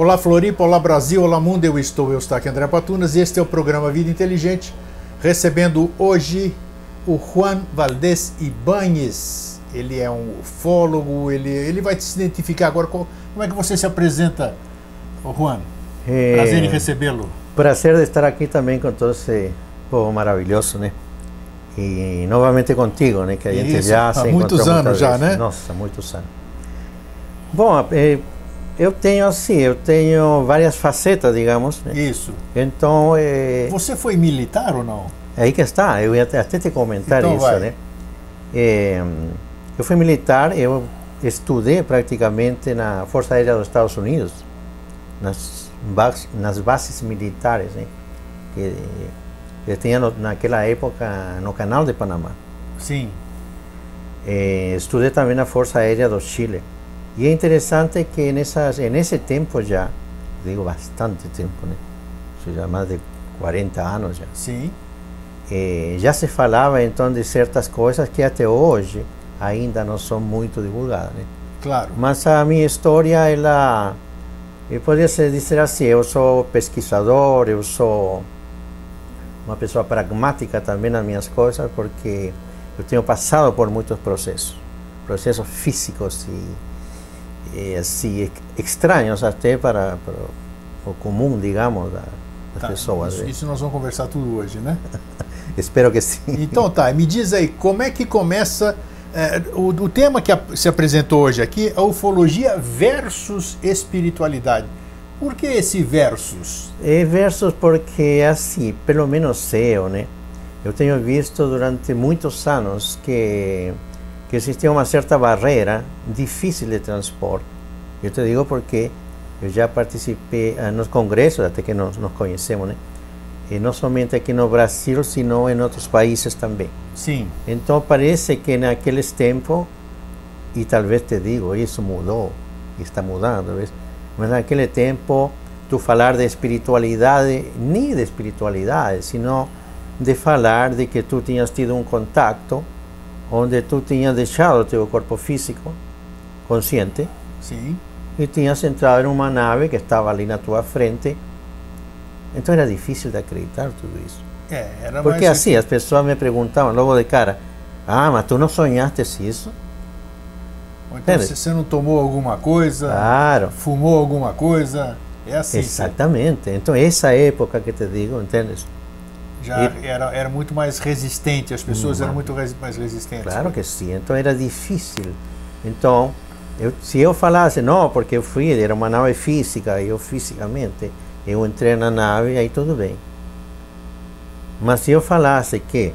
Olá Floripa, olá Brasil, olá mundo, eu estou, eu estou aqui André Patunas e este é o programa Vida Inteligente, recebendo hoje o Juan Valdez Ibanhes. Ele é um ufólogo, ele, ele vai se identificar agora. Como é que você se apresenta, Juan? É, Prazer em recebê-lo. Prazer de estar aqui também com todo esse povo maravilhoso, né? E novamente contigo, né? Que a gente Isso, já se há muitos anos já, né? Nossa, muitos anos. Bom, é, eu tenho assim, eu tenho várias facetas, digamos. Né? Isso. Então. É... Você foi militar ou não? É aí que está, eu ia até te comentar então isso, vai. né? É, eu fui militar, eu estudei praticamente na Força Aérea dos Estados Unidos, nas, nas bases militares, né? Que, que tinha no, naquela época no Canal de Panamá. Sim. É, estudei também na Força Aérea do Chile. E é interessante que nessas, nesse tempo já, digo bastante tempo, né? já mais de 40 anos já. Sim. Eh, já se falava então de certas coisas que até hoje ainda não são muito divulgadas. Né? Claro. Mas a minha história, ela, eu poderia dizer assim, eu sou pesquisador, eu sou uma pessoa pragmática também nas minhas coisas, porque eu tenho passado por muitos processos, processos físicos e eh, assim, estranhos até para, para, o comum, digamos, da, das tá, pessoas. Isso, isso, nós vamos conversar tudo hoje, né? Espero que sim. Então tá, me diz aí, como é que começa é, o, o, tema que se apresentou hoje aqui é ufologia versus espiritualidade. Por que esse versus? É versus porque assim, pelo menos eu, né? Eu tenho visto durante muitos anos que que existia uma certa barreira difícil de transpor. Eu te digo porque eu já participei uh, nos congressos, até que nós nos conhecemos, né? E não somente aqui no Brasil, sino em outros países também. Sim. Então parece que naqueles tempos, e talvez te digo, isso mudou, está mudando, ¿ves? mas naquele tempo, tu falar de espiritualidade, nem de espiritualidade, sino de falar de que tu tinhas tido um contato onde tu tinhas deixado teu corpo físico consciente e tinhas entrado em uma nave que estava ali na tua frente. Então era difícil de acreditar tudo isso. É, era Porque assim, as pessoas me perguntavam logo de cara: Ah, mas tu não sonhaste isso? Ou então você não tomou alguma coisa? Claro. Fumou alguma coisa? É assim. Exatamente. Então, essa época que te digo, entendes? Já e, era, era muito mais resistente, as pessoas eram muito res, mais resistentes. Claro que sim, então era difícil. Então, eu, se eu falasse, não, porque eu fui, era uma nave física, eu fisicamente, eu entrei na nave, aí tudo bem. Mas se eu falasse que,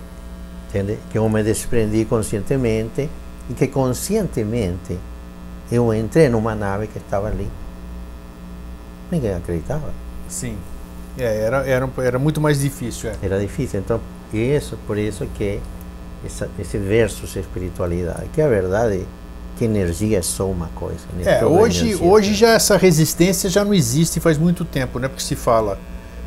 entende, que eu me desprendi conscientemente e que conscientemente eu entrei numa nave que estava ali, ninguém acreditava. Sim. É, era, era, era muito mais difícil. É. Era difícil. Então, isso, por isso que essa, esse versus espiritualidade, que a verdade que energia é só uma coisa. Né? É, hoje, hoje já essa resistência já não existe faz muito tempo, né? Porque se fala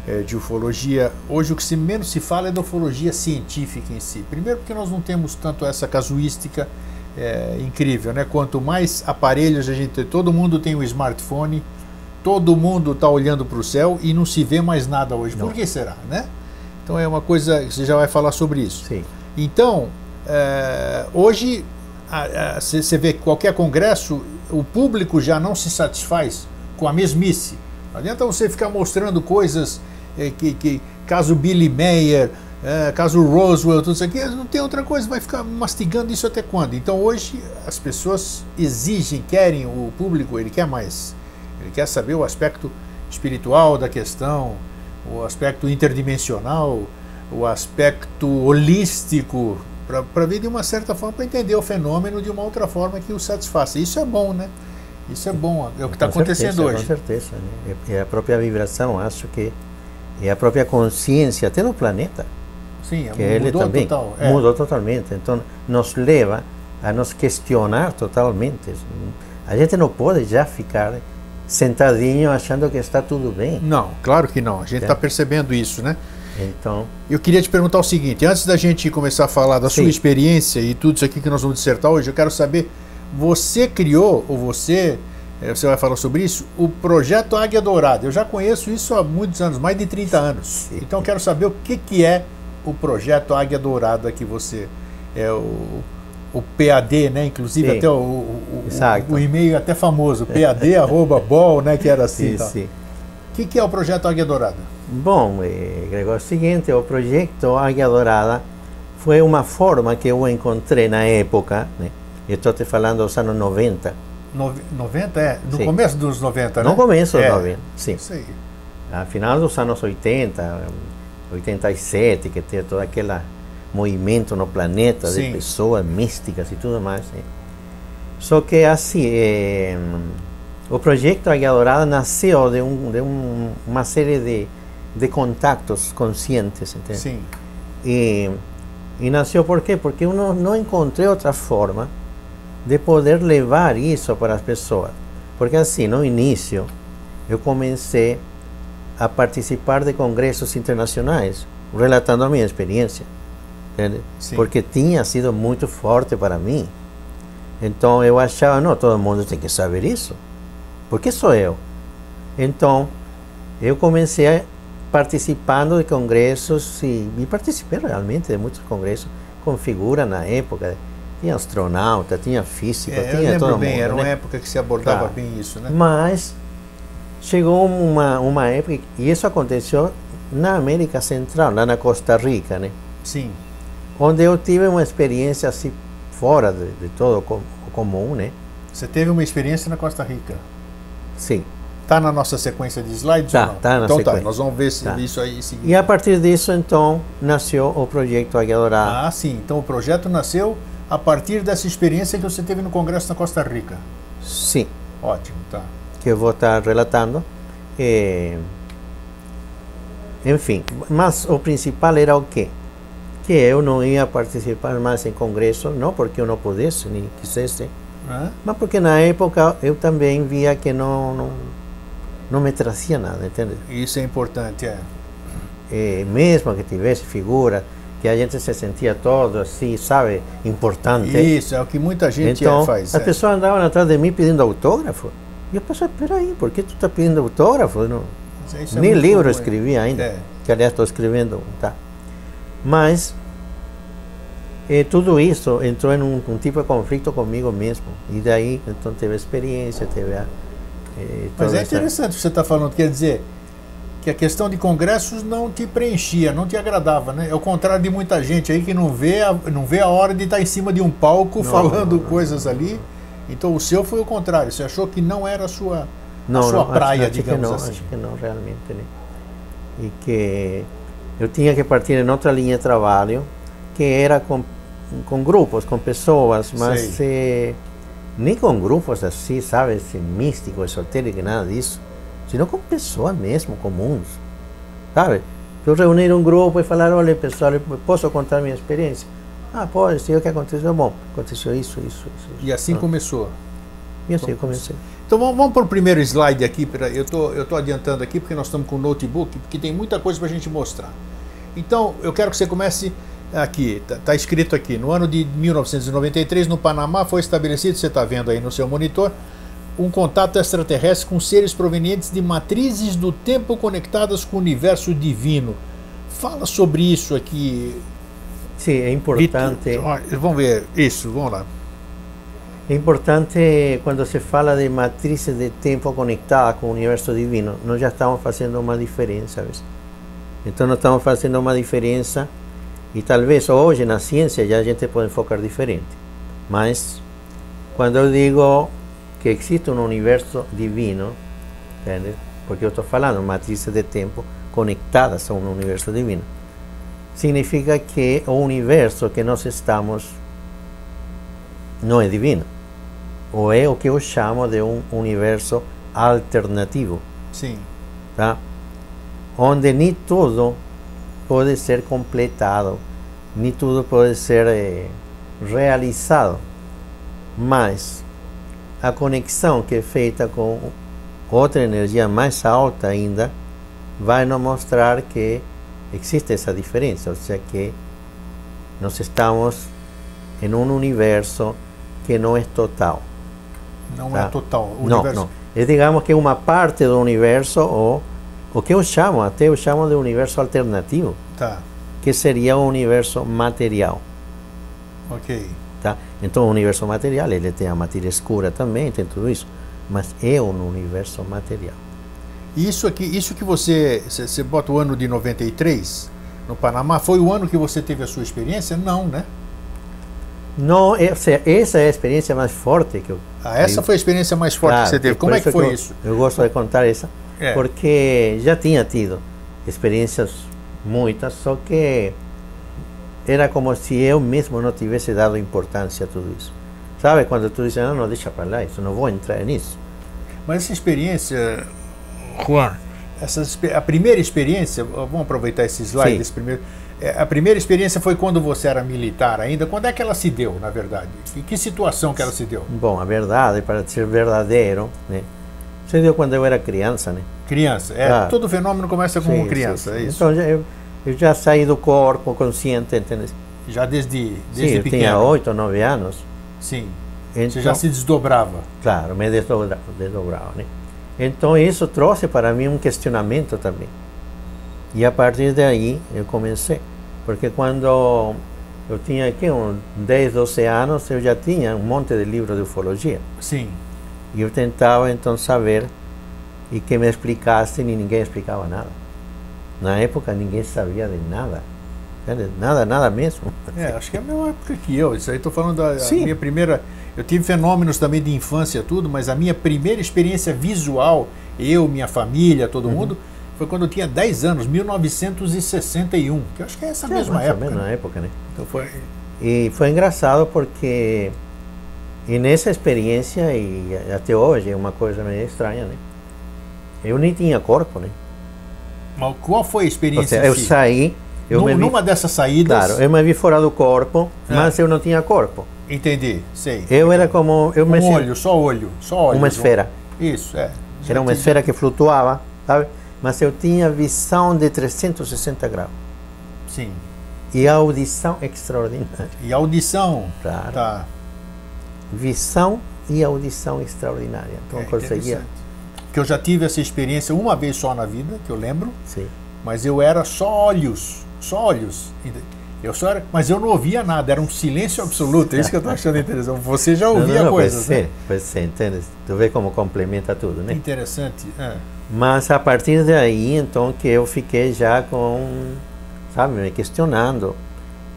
é, de ufologia, hoje o que se menos se fala é da ufologia científica em si. Primeiro porque nós não temos tanto essa casuística é, incrível, né? Quanto mais aparelhos a gente tem, todo mundo tem um smartphone, todo mundo está olhando para o céu e não se vê mais nada hoje. Não. Por que será, né? Então é uma coisa você já vai falar sobre isso. Sim. Então é, hoje você vê que qualquer congresso o público já não se satisfaz com a mesmice. Não adianta você ficar mostrando coisas é, que, que caso Billy Mayer, é, caso Roswell, tudo isso aqui, não tem outra coisa, vai ficar mastigando isso até quando? Então hoje as pessoas exigem, querem, o público, ele quer mais ele quer saber o aspecto espiritual da questão, o aspecto interdimensional, o aspecto holístico, para ver de uma certa forma, para entender o fenômeno de uma outra forma que o satisfaça. Isso é bom, né? Isso é bom, é o que está acontecendo certeza, hoje. Com certeza. Né? É a própria vibração, acho que é a própria consciência, até no planeta. Sim, que ele também total, é. mudou totalmente. Então, nos leva a nos questionar totalmente. A gente não pode já ficar sentadinho achando que está tudo bem. Não, claro que não. A gente está percebendo isso, né? Então. Eu queria te perguntar o seguinte: antes da gente começar a falar da Sim. sua experiência e tudo isso aqui que nós vamos dissertar hoje, eu quero saber: você criou ou você é, você vai falar sobre isso, o projeto Águia Dourada. Eu já conheço isso há muitos anos, mais de 30 anos. Sim. Então quero saber o que, que é o projeto Águia Dourada que você é o, o PAD, né? Inclusive sim. até o, o, o, o e-mail é até famoso, pad@bol, né? Que era assim. Sim, tá. sim. O que, que é o projeto Águia Dourada? Bom, é, Gregor, é o seguinte, o projeto Águia Dourada foi uma forma que eu encontrei na época, né? Estou te falando dos anos 90. No, 90 é? No sim. começo dos 90, né? No começo dos é. 90, sim. Sim. A final dos anos 80, 87, que tem todo aquele movimento no planeta sim. de pessoas místicas e tudo mais. Só que assim, é, o projeto Águia Dourada nasceu de, um, de um, uma série de, de contatos conscientes, entende? Sim. E, e nasceu por quê? Porque eu não, não encontrei outra forma de poder levar isso para as pessoas. Porque assim, no início, eu comecei a participar de congressos internacionais, relatando a minha experiência. Porque tinha sido muito forte para mim. Então eu achava, não, todo mundo tem que saber isso. Porque sou eu. Então, eu comecei participando de congressos e, e participei realmente de muitos congressos com figura na época tinha astronauta, tinha física, é, tinha eu todo bem, mundo. Era né? uma época que se abordava tá. bem isso, né? Mas chegou uma, uma época, e isso aconteceu na América Central, lá na Costa Rica, né? Sim. Onde eu tive uma experiência assim, fora de, de todo o comum, né? Você teve uma experiência na Costa Rica? Sim. Está na nossa sequência de slides? Tá, tá na então sequência. tá, nós vamos ver se tá. isso aí seguir. E a partir disso, então, nasceu o projeto Águia Dourada. Ah, sim. Então o projeto nasceu a partir dessa experiência que você teve no Congresso na Costa Rica. Sim. Ótimo, tá. Que eu vou estar relatando. É... Enfim, mas o principal era o quê? Que eu não ia participar mais em congresso, não porque eu não pudesse, nem quisesse, ah? mas porque na época eu também via que não, não, não me trazia nada, entende? Isso é importante, é. é mesmo que tivesse figura, que a gente se sentia todo assim, sabe, importante. Isso, é o que muita gente então, faz. As é. pessoas andavam atrás de mim pedindo autógrafo. E eu pensei, peraí, por que tu está pedindo autógrafo? Não, é nem livro eu escrevi ainda, é. que aliás estou escrevendo, tá? Mas e tudo isso entrou em um, um, tipo de conflito comigo mesmo. E daí, então, teve experiência, teve a... Mas é interessante o que você está falando, quer dizer, que a questão de congressos não te preenchia, não te agradava, né? Ao contrário de muita gente aí que não vê a, não vê a hora de estar em cima de um palco não, falando não, não, coisas ali. Então o seu foi o contrário, você achou que não era a sua, a sua praia, acho, digamos que não, assim. Acho que não, realmente. Né? E que eu tinha que partir em outra linha de trabalho, que era com, com grupos, com pessoas, mas eh, nem com grupos assim, sabe, místico, esotérico, nada disso sino com pessoas mesmo, comuns, sabe? Eu reunir um grupo e falar, olha pessoal, posso contar minha experiência? Ah, pode, sei o que aconteceu. Bom, aconteceu isso, isso, isso. E assim Pronto. começou? E assim comecei. Então vamos, vamos para o primeiro slide aqui, eu tô, estou tô adiantando aqui porque nós estamos com o notebook, porque tem muita coisa para a gente mostrar. Então eu quero que você comece aqui, está tá escrito aqui, no ano de 1993 no Panamá foi estabelecido, você está vendo aí no seu monitor, um contato extraterrestre com seres provenientes de matrizes do tempo conectadas com o universo divino. Fala sobre isso aqui. Sim, é importante. Vitor, vamos ver isso, vamos lá. É importante quando se fala de matrizes de tempo conectadas com o universo divino, nós já estamos fazendo uma diferença. ¿ves? Então, nós estamos fazendo uma diferença e talvez hoje na ciência já a gente pode focar diferente. Mas quando eu digo que existe um universo divino, entende? porque eu estou falando matrizes de tempo conectadas a um universo divino. Significa que o universo que nós estamos não é divino. Ou é o que eu chamo de um universo alternativo. Sim. Tá? Onde nem tudo pode ser completado, nem tudo pode ser eh, realizado. Mas a conexão que é feita com outra energia mais alta ainda vai nos mostrar que existe essa diferença, ou seja, que nós estamos em um universo que não é total. Não Tá. é total. O Não, universo. não. É, digamos que uma parte do universo, ou o que eu chamo, até eu chamo de universo alternativo, Tá, que seria o universo material. ok. Tá? Então, o universo material, ele tem a matéria escura também, tem tudo isso, mas é um universo material. Isso aqui, isso que você, você bota o ano de 93 no Panamá, foi o ano que você teve a sua experiência? Não, né? Não, essa, essa é a experiência mais forte que eu Ah, essa eu- foi a experiência mais forte Claro, que você teve. Como é que eu- foi isso? Eu gosto de contar essa, É. porque já tinha tido experiências muitas, só que era como se eu mesmo não tivesse dado importância a tudo isso. Sabe quando tu diz, não, não, deixa para lá, isso não vou entrar nisso. Mas essa experiência, Juan, essa, a primeira experiência, vamos aproveitar esse slide, Sim. esse primeiro. é, A primeira experiência foi quando você era militar ainda. Quando é que ela se deu, na verdade? Em que situação que ela se deu? Bom, a verdade, para ser verdadeiro, né, se deu quando eu era criança, né? Criança. É, Claro. Todo fenômeno começa com Sim, uma sim, criança, sim. é isso. Então já- eu, eu já saí do corpo consciente, entende? Já desde, Sim, desde eu pequeno. tinha oito, nove anos. Sim. Então, Você já se desdobrava. Claro, me desdobrava, desdobrava, né? Então isso trouxe para mim um questionamento também. E a partir daí eu comecei. Porque quando eu tinha aqui uns 10, 12 anos, eu já tinha um monte de livros de ufologia. Sim. E eu tentava então saber e que me explicassem e ninguém explicava nada. Na época ninguém sabia de nada. Nada, nada mesmo. É, acho que é a mesma época que eu. Isso aí estou falando da Sim. minha primeira. Eu tive fenômenos também de infância, tudo, mas a minha primeira experiência visual, eu, minha família, todo Uhum. mundo, foi quando eu tinha 10 anos, 1961. Que eu acho que é essa mesma mais ou época. menos né? na época, né? Então foi. E foi engraçado porque e nessa experiência e até hoje é uma coisa meio estranha, né? Eu nem tinha corpo, né? Mas qual foi a experiência? seja, eu si? saí, eu Nu- me vi, Numa dessas saídas. claro, eu me vi fora do corpo, É. mas eu não tinha corpo. Entendi, sei. Eu era como eu me um sen- olho, só olho, só olho. uma esfera. Isso, é. Já Era uma tive- esfera que flutuava, sabe? Mas eu tinha visão de 360 graus Sim. e audição extraordinária. E audição. Claro. Tá. Visão e audição extraordinária. Então É eu conseguia. Que eu já tive essa experiência uma vez só na vida, que eu lembro, sim. mas eu era só olhos, só olhos. Eu só era, mas eu não ouvia nada, era um silêncio absoluto. É isso que eu estou achando interessante. Você já ouvia não, não, coisas, Pois né? pois ser, entende? Tu vê como complementa tudo, né? Interessante. é. Mas a partir daí, então, que eu fiquei já com, sabe, me questionando.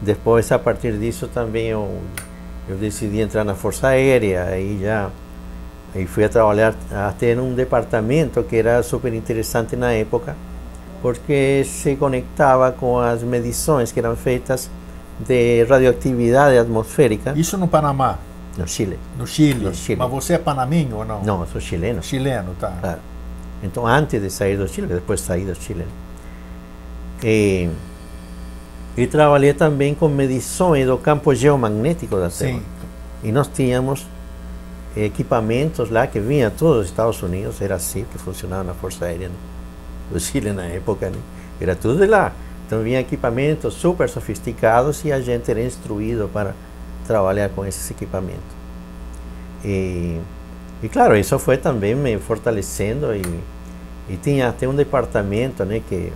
Depois, a partir disso, também eu, eu decidi entrar na Força Aérea, aí já aí fui a trabalhar até num departamento que era super interessante na época, porque se conectava com as medições que eram feitas de radioatividade atmosférica Isso no Panamá, no Chile. no Chile. No Chile. Mas você é panamenho ou não? Não, eu sou chileno. Chileno, tá. Claro. Então, antes de sair do Chile, depois saí do Chile. E, e trabalhei também com medições do campo geomagnético da Terra. Sim. E nós tínhamos equipamentos lá que vinham todos dos Estados Unidos, era assim que funcionava na Força Aérea né? do Chile na época, né? era tudo de lá. Então vinha equipamentos super sofisticados e a gente era instruído para trabalhar com esses equipamentos. E, e claro, isso foi também me fortalecendo e, e tinha até um departamento, né, que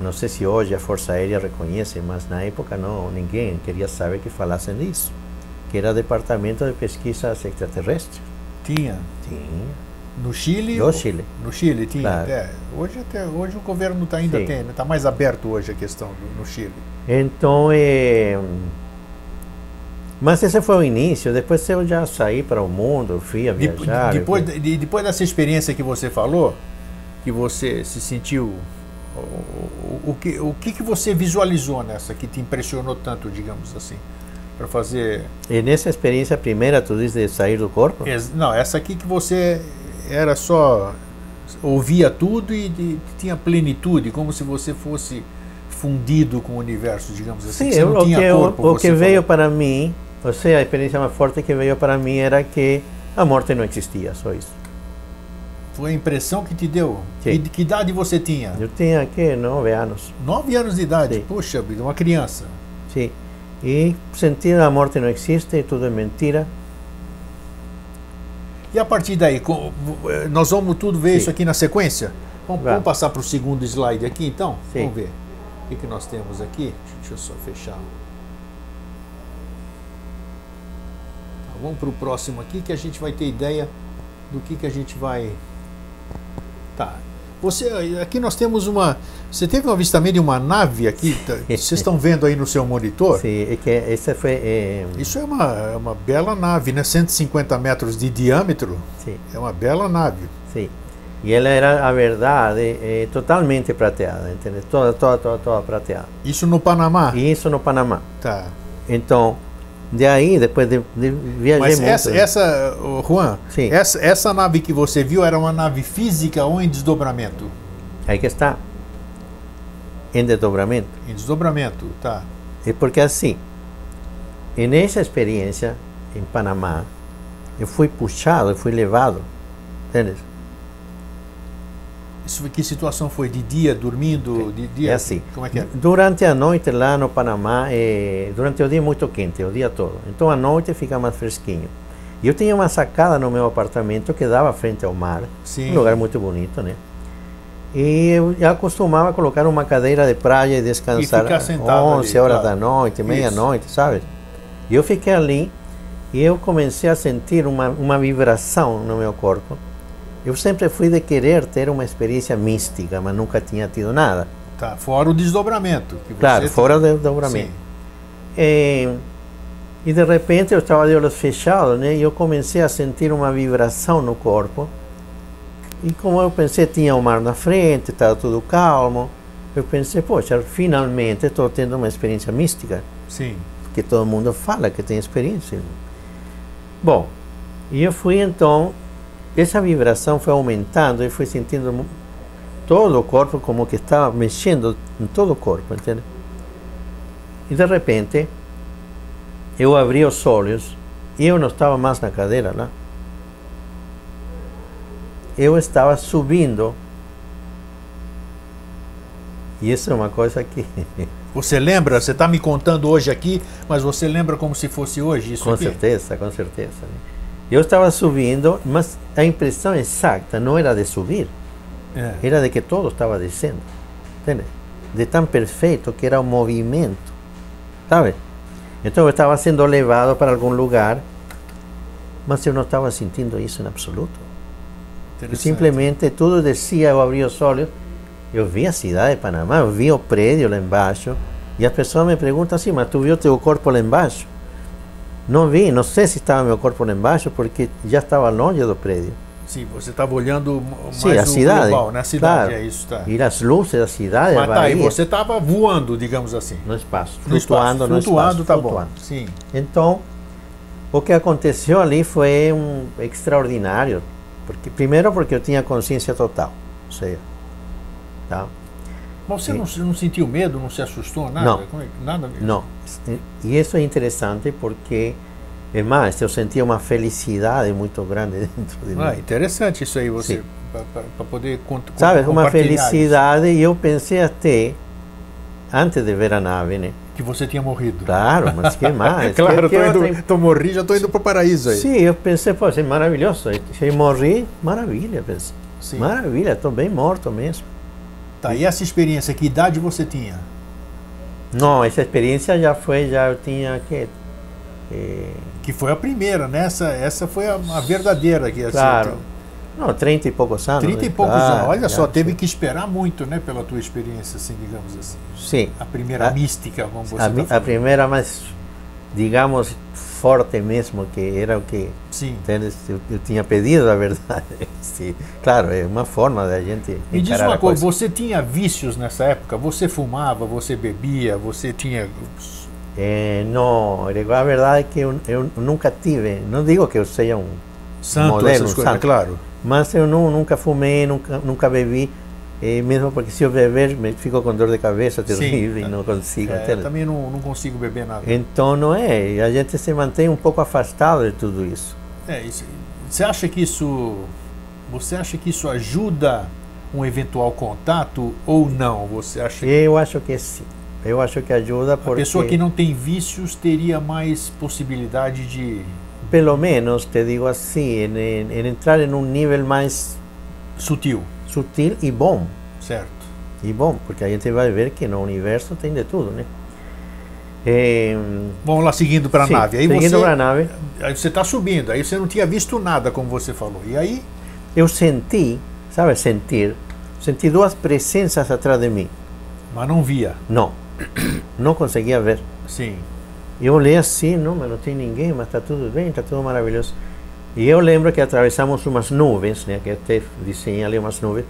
não sei se hoje a Força Aérea reconhece, mas na época não, ninguém queria saber que falassem disso, que era Departamento de Pesquisas Extraterrestres. Tinha. Tinha. No Chile? No Chile. No Chile tinha. Claro. É, hoje, até, hoje o governo tá, ainda Sim. tem, está mais aberto hoje a questão do, no Chile. Então, eh, mas esse foi o início. Depois eu já saí para o mundo, fui a viajar. depois, fui- depois dessa experiência que você falou, que você se sentiu. O, o, o que, o que, que você visualizou nessa que te impressionou tanto, digamos assim, para fazer. E nessa experiência primeira, tu diz de sair do corpo? Não, essa aqui que você era só. ouvia tudo e de- tinha plenitude, como se você fosse fundido com o universo, digamos assim. Sim, o que, corpo. o você que veio falou. para mim, ou seja, a experiência mais forte que veio para mim era que a morte não existia, só isso. Foi a impressão que te deu. E de que idade você tinha? Eu tinha aqui nove anos, Nove anos de idade. Sim. Puxa vida, uma criança. sim. E sentir a morte não existe, tudo é mentira. E a partir daí, com- nós vamos tudo ver Sim. isso aqui na sequência? Vamos, Vamos. vamos passar para o segundo slide aqui, então? Sim. Vamos ver. O que, que nós temos aqui? Deixa eu só fechar. Tá, vamos para o próximo aqui, que a gente vai ter ideia do que, que a gente vai... Tá. Você, aqui nós temos uma... Você teve um avistamento de uma nave aqui? tá? Vocês estão vendo aí no seu monitor? Sí, es que esa fue, eh, Isso é uma, é uma bela nave, né? 150 metros de diâmetro. sí, É uma bela nave. sí. Y ella era, a verdad, eh, eh, totalmente prateada, ¿entiendes? Toda, toda, toda, toda prateada. Isso no Panamá. Y eso no Panamá. Tá. Entonces, de ahí, después de, de viajé Mas mucho. essa, essa Juan, Sim. essa, essa nave que você viu era uma nave física ou em desdobramento? Ahí que está, en desdobramiento. Em desdobramento, tá. Es porque así, en esa experiencia en Panamá, yo fui puxado, eu fui levado, ¿entiendes? Isso, que situação foi? De dia, dormindo? De dia? É assim. Como é que é? Durante a noite lá no Panamá, eh, durante o dia é muito quente, o dia todo. Então à noite fica mais fresquinho. E eu tinha uma sacada no meu apartamento que dava frente ao mar, Sim. um lugar muito bonito, né? E eu já costumava colocar uma cadeira de praia e descansar ficar sentado 11 ali, horas claro. da noite, meia-noite, sabe? E eu fiquei ali e eu comecei a sentir uma, uma vibração no meu corpo. Eu sempre fui de querer ter uma experiência mística, mas nunca tinha tido nada. Tá. Fora o desdobramento. Claro, fora do Sim. dobramento. Eh, e de repente eu estava de olhos fechados, né? E eu comecei a sentir uma vibração no corpo. E como eu pensei, tinha o mar na frente, estava tudo calmo. Eu pensei, poxa, finalmente estou tendo uma experiência mística, Sim. porque todo mundo fala que tem experiência. Bom, e eu fui então, essa vibração foi aumentando e fui sentindo todo o corpo como que estava mexendo em todo o corpo, entende? E de repente, eu abri os olhos e eu não estava mais na cadeira lá. Eu estava subindo. E isso é uma coisa que, Você lembra? Você está me contando hoje aqui, mas você lembra como se fosse hoje isso com aqui? certeza, com certeza. né? Eu estava subindo, mas a impressão exata não era de subir, É. era de que todo estava descendo. Entende? De tão perfeito que era o movimento. Sabe? Então eu estava sendo levado para algum lugar, mas eu não estava sentindo isso em absoluto. Eu Interessante. simplesmente tudo descia, eu abri os olhos, eu vi a cidade de Panamá, eu vi o prédio lá embaixo, e as pessoas me perguntam assim, mas tu viu teu corpo lá embaixo? Não vi, não sei se estava meu corpo lá embaixo, porque já estava longe do prédio. Sim, você estava olhando mais Sim, a cidade. global, né? A cidade, claro. é isso, tá. E as luzes da cidade, Mas tá, e você estava voando, digamos assim. no espaço, No flutuando espaço. no Flutuando, espaço. tá flutuando. bom. Sim. Então, o que aconteceu ali foi um extraordinário, porque primeiro porque eu tinha consciência total, ou seja, tá? Mas você não, não sentiu medo, não se assustou, nada? Não. É Nada mesmo? Não. E isso é interessante porque, é mais, eu sentia uma felicidade muito grande dentro de mim. Ah, interessante isso aí, você, para poder cont- Sabe, uma compartilhar isso, felicidade e eu pensei até, antes de ver a nave, né? que você tinha morrido. Claro, mas que mais? claro, que, tô, que indo, tô morri, já estou indo para o paraíso aí. Sim, eu pensei, pô, é maravilhoso. Se eu morri, maravilha, pensei. Sim. Maravilha, estou bem morto mesmo. Tá, e essa experiência, que idade você tinha? Não, essa experiência já foi, já eu tinha que. eh, Que foi a primeira, né? Essa, essa foi a, a verdadeira. Que, assim, claro. tem- Não, 30 e poucos anos. 30 e né? poucos Ah, anos. Olha só, teve sim. que esperar muito, né? Pela tua experiência, assim, digamos assim. Sim. A primeira A- mística, como você A, mi- a primeira mais, digamos, forte mesmo, que era o que Sim. eu, eu tinha pedido, a verdade. Sim. Claro, é uma forma da gente Me diz uma a coisa, você tinha vícios nessa época? Você fumava, você bebia, você tinha... Eh, não, a verdade é que eu, eu nunca tive, não digo que eu seja um Santo, modelo, coisas, santo. claro. Mas eu não, nunca fumei, nunca, nunca bebi, eh, mesmo porque se eu beber me fico com dor de cabeça Sim, terrível é. e não consigo. É, entende? também não, não consigo beber nada. Então não é, a gente se mantém um pouco afastado de tudo isso. É, isso, você acha que isso... Você acha que isso ajuda um eventual contato ou não? Você acha que Eu acho que sim, eu acho que ajuda a porque... pessoa que não tem vícios teria mais possibilidade de, pelo menos, te digo assim, em- em entrar em um nível mais Sutil, sutil e bom. certo. E bom, porque a gente vai ver que no universo tem de tudo, né? Eh, Vamos lá, seguindo para a nave. Aí seguindo você para a nave, aí você está subindo, aí você não tinha visto nada, como você falou. E aí, eu senti, sabe, sentir, senti duas presenças atrás de mim. mas não via. Não, não conseguia ver. Sim. Eu olhei assim, não, mas não tem ninguém, mas está tudo bem, está tudo maravilhoso. E eu lembro que atravessamos umas nuvens, né, que até desenhei ali umas nuvens.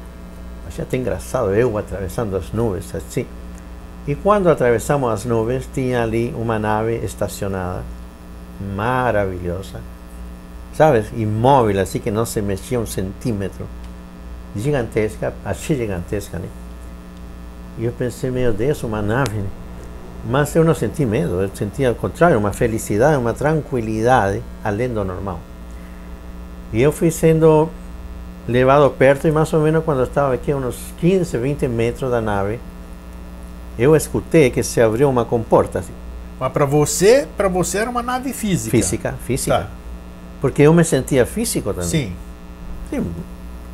Achei até engraçado, eu atravessando as nuvens, assim. E quando atravessamos as nuvens, tinha ali uma nave estacionada, maravilhosa, sabes, imóvel, assim que não se mexia um centímetro, gigantesca, achei gigantesca, né? E eu pensei, meu Deus, uma nave, né? Mas eu não senti medo, eu senti ao contrário, uma felicidade, uma tranquilidade além do normal. E eu fui sendo levado perto e mais ou menos quando eu estava aqui a uns 15, 20 metros da nave, eu escutei que se abriu uma comporta assim, Mas para você, para você era uma nave física. física, física. Tá. Porque eu me sentia físico também. Sim, Sim,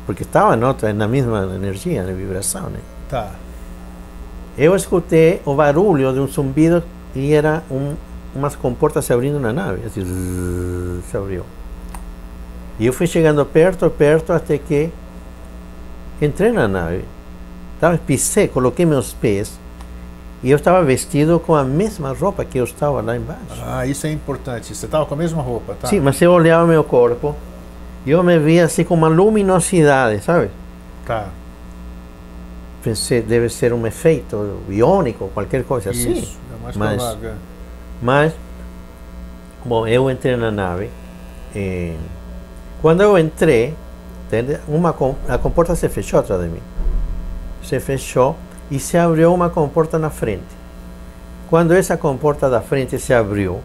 porque estava outra, na mesma energia, na vibração, né? tá. Eu escutei o barulho de um zumbido e era um, umas comportas se abrindo na nave, assim, se abriu. E eu fui chegando perto, perto, até que entrei na nave. Tava, pisei, coloquei meus pés e eu estava vestido com a mesma roupa que eu estava lá embaixo. Ah, isso é importante. Você estava com a mesma roupa, tá? Sim, mas eu olhava meu corpo e eu me via assim com uma luminosidade, sabe? Tá. Pensei, deve ser um efeito iônico, qualquer coisa assim. Isso, é mais Mas- provável. Mas, bom, eu entrei na nave. E quando eu entrei, entende? Uma, a comporta se fechou atrás de mim. Se fechou e se abriu uma comporta na frente. Quando essa comporta da frente se abriu,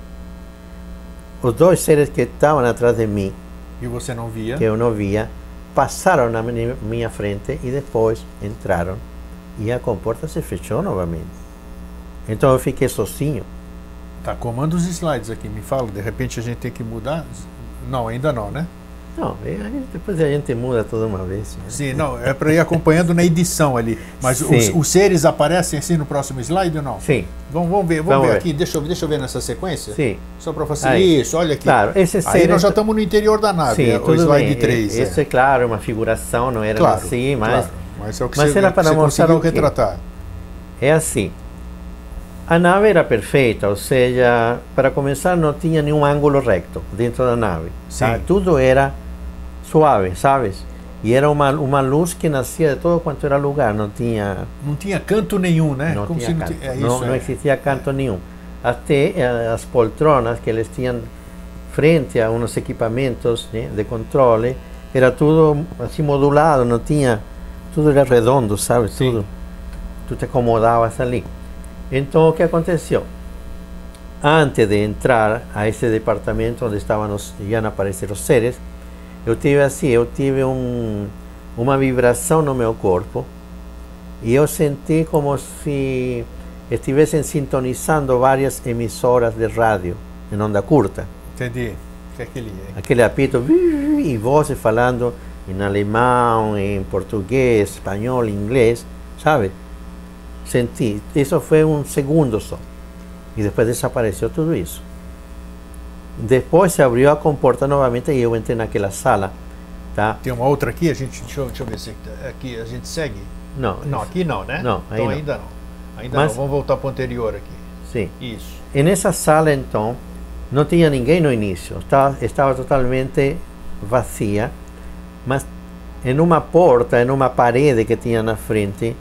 os dois seres que estavam atrás de mim, E você não via? que eu não via, passaram na minha minha frente e depois entraram e a comporta se fechou novamente. Então eu fiquei sozinho. Tá, comanda os slides aqui, me fala. De repente a gente tem que mudar? Não, ainda não, né? Não, aí depois a gente muda toda uma vez. né? Sim, não, é para ir acompanhando na edição ali. Mas os, os seres aparecem assim no próximo slide ou não? Sim, Vamos, vamos ver, vamos, Vamos ver, ver. aqui. Deixa eu, deixa eu ver nessa sequência. sim. Só para facilitar. Aí. Isso, olha aqui. Claro, esses Aí seres- nós já estamos no interior da nave, Sim, é, o slide bem. 3. Isso é claro, uma figuração, não era claro, assim, mas claro. Mas é o que mas você, era que para mostrar o quê? retratar. é assim. A nave era perfeita, ou seja, para começar não tinha nenhum ângulo recto dentro da nave. tá? Sim. Tudo era suave, sabes? E era uma, uma luz que nascia de todo quanto era lugar, não tinha Não tinha canto nenhum, né? não Como tinha não, canto. é não, isso, não é. existia canto nenhum. Até eh, as poltronas que eles tinham frente a uns equipamentos né, de controle, era tudo assim modulado, não tinha, tudo era redondo, sabe? Sim. Tudo, tu te acomodavas ali. Então o que aconteceu? Antes de entrar a esse departamento onde estavam os, iam aparecer os seres, eu tive assim, eu tive um, uma vibração no meu corpo e eu senti como se estivessem sintonizando várias emissoras de rádio em onda curta. Entendi. Que é aquele, Aquele apito e vozes falando em alemão, em português, espanhol, inglês, sabe? Senti. Isso foi um segundo só. E depois desapareceu tudo isso. Depois se abriu a comporta novamente e eu entrei naquela sala, tá? Tem uma outra aqui, a gente. Deixa eu, deixa eu ver se aqui a gente segue. Não, Não, aqui não, né? Não, então não. ainda não. Ainda Mas- não. Vamos voltar para o anterior aqui. sim. Isso. E nessa sala, então, não tinha ninguém no início, estava, estava totalmente vazia, mas em uma porta, em uma parede que tinha na frente,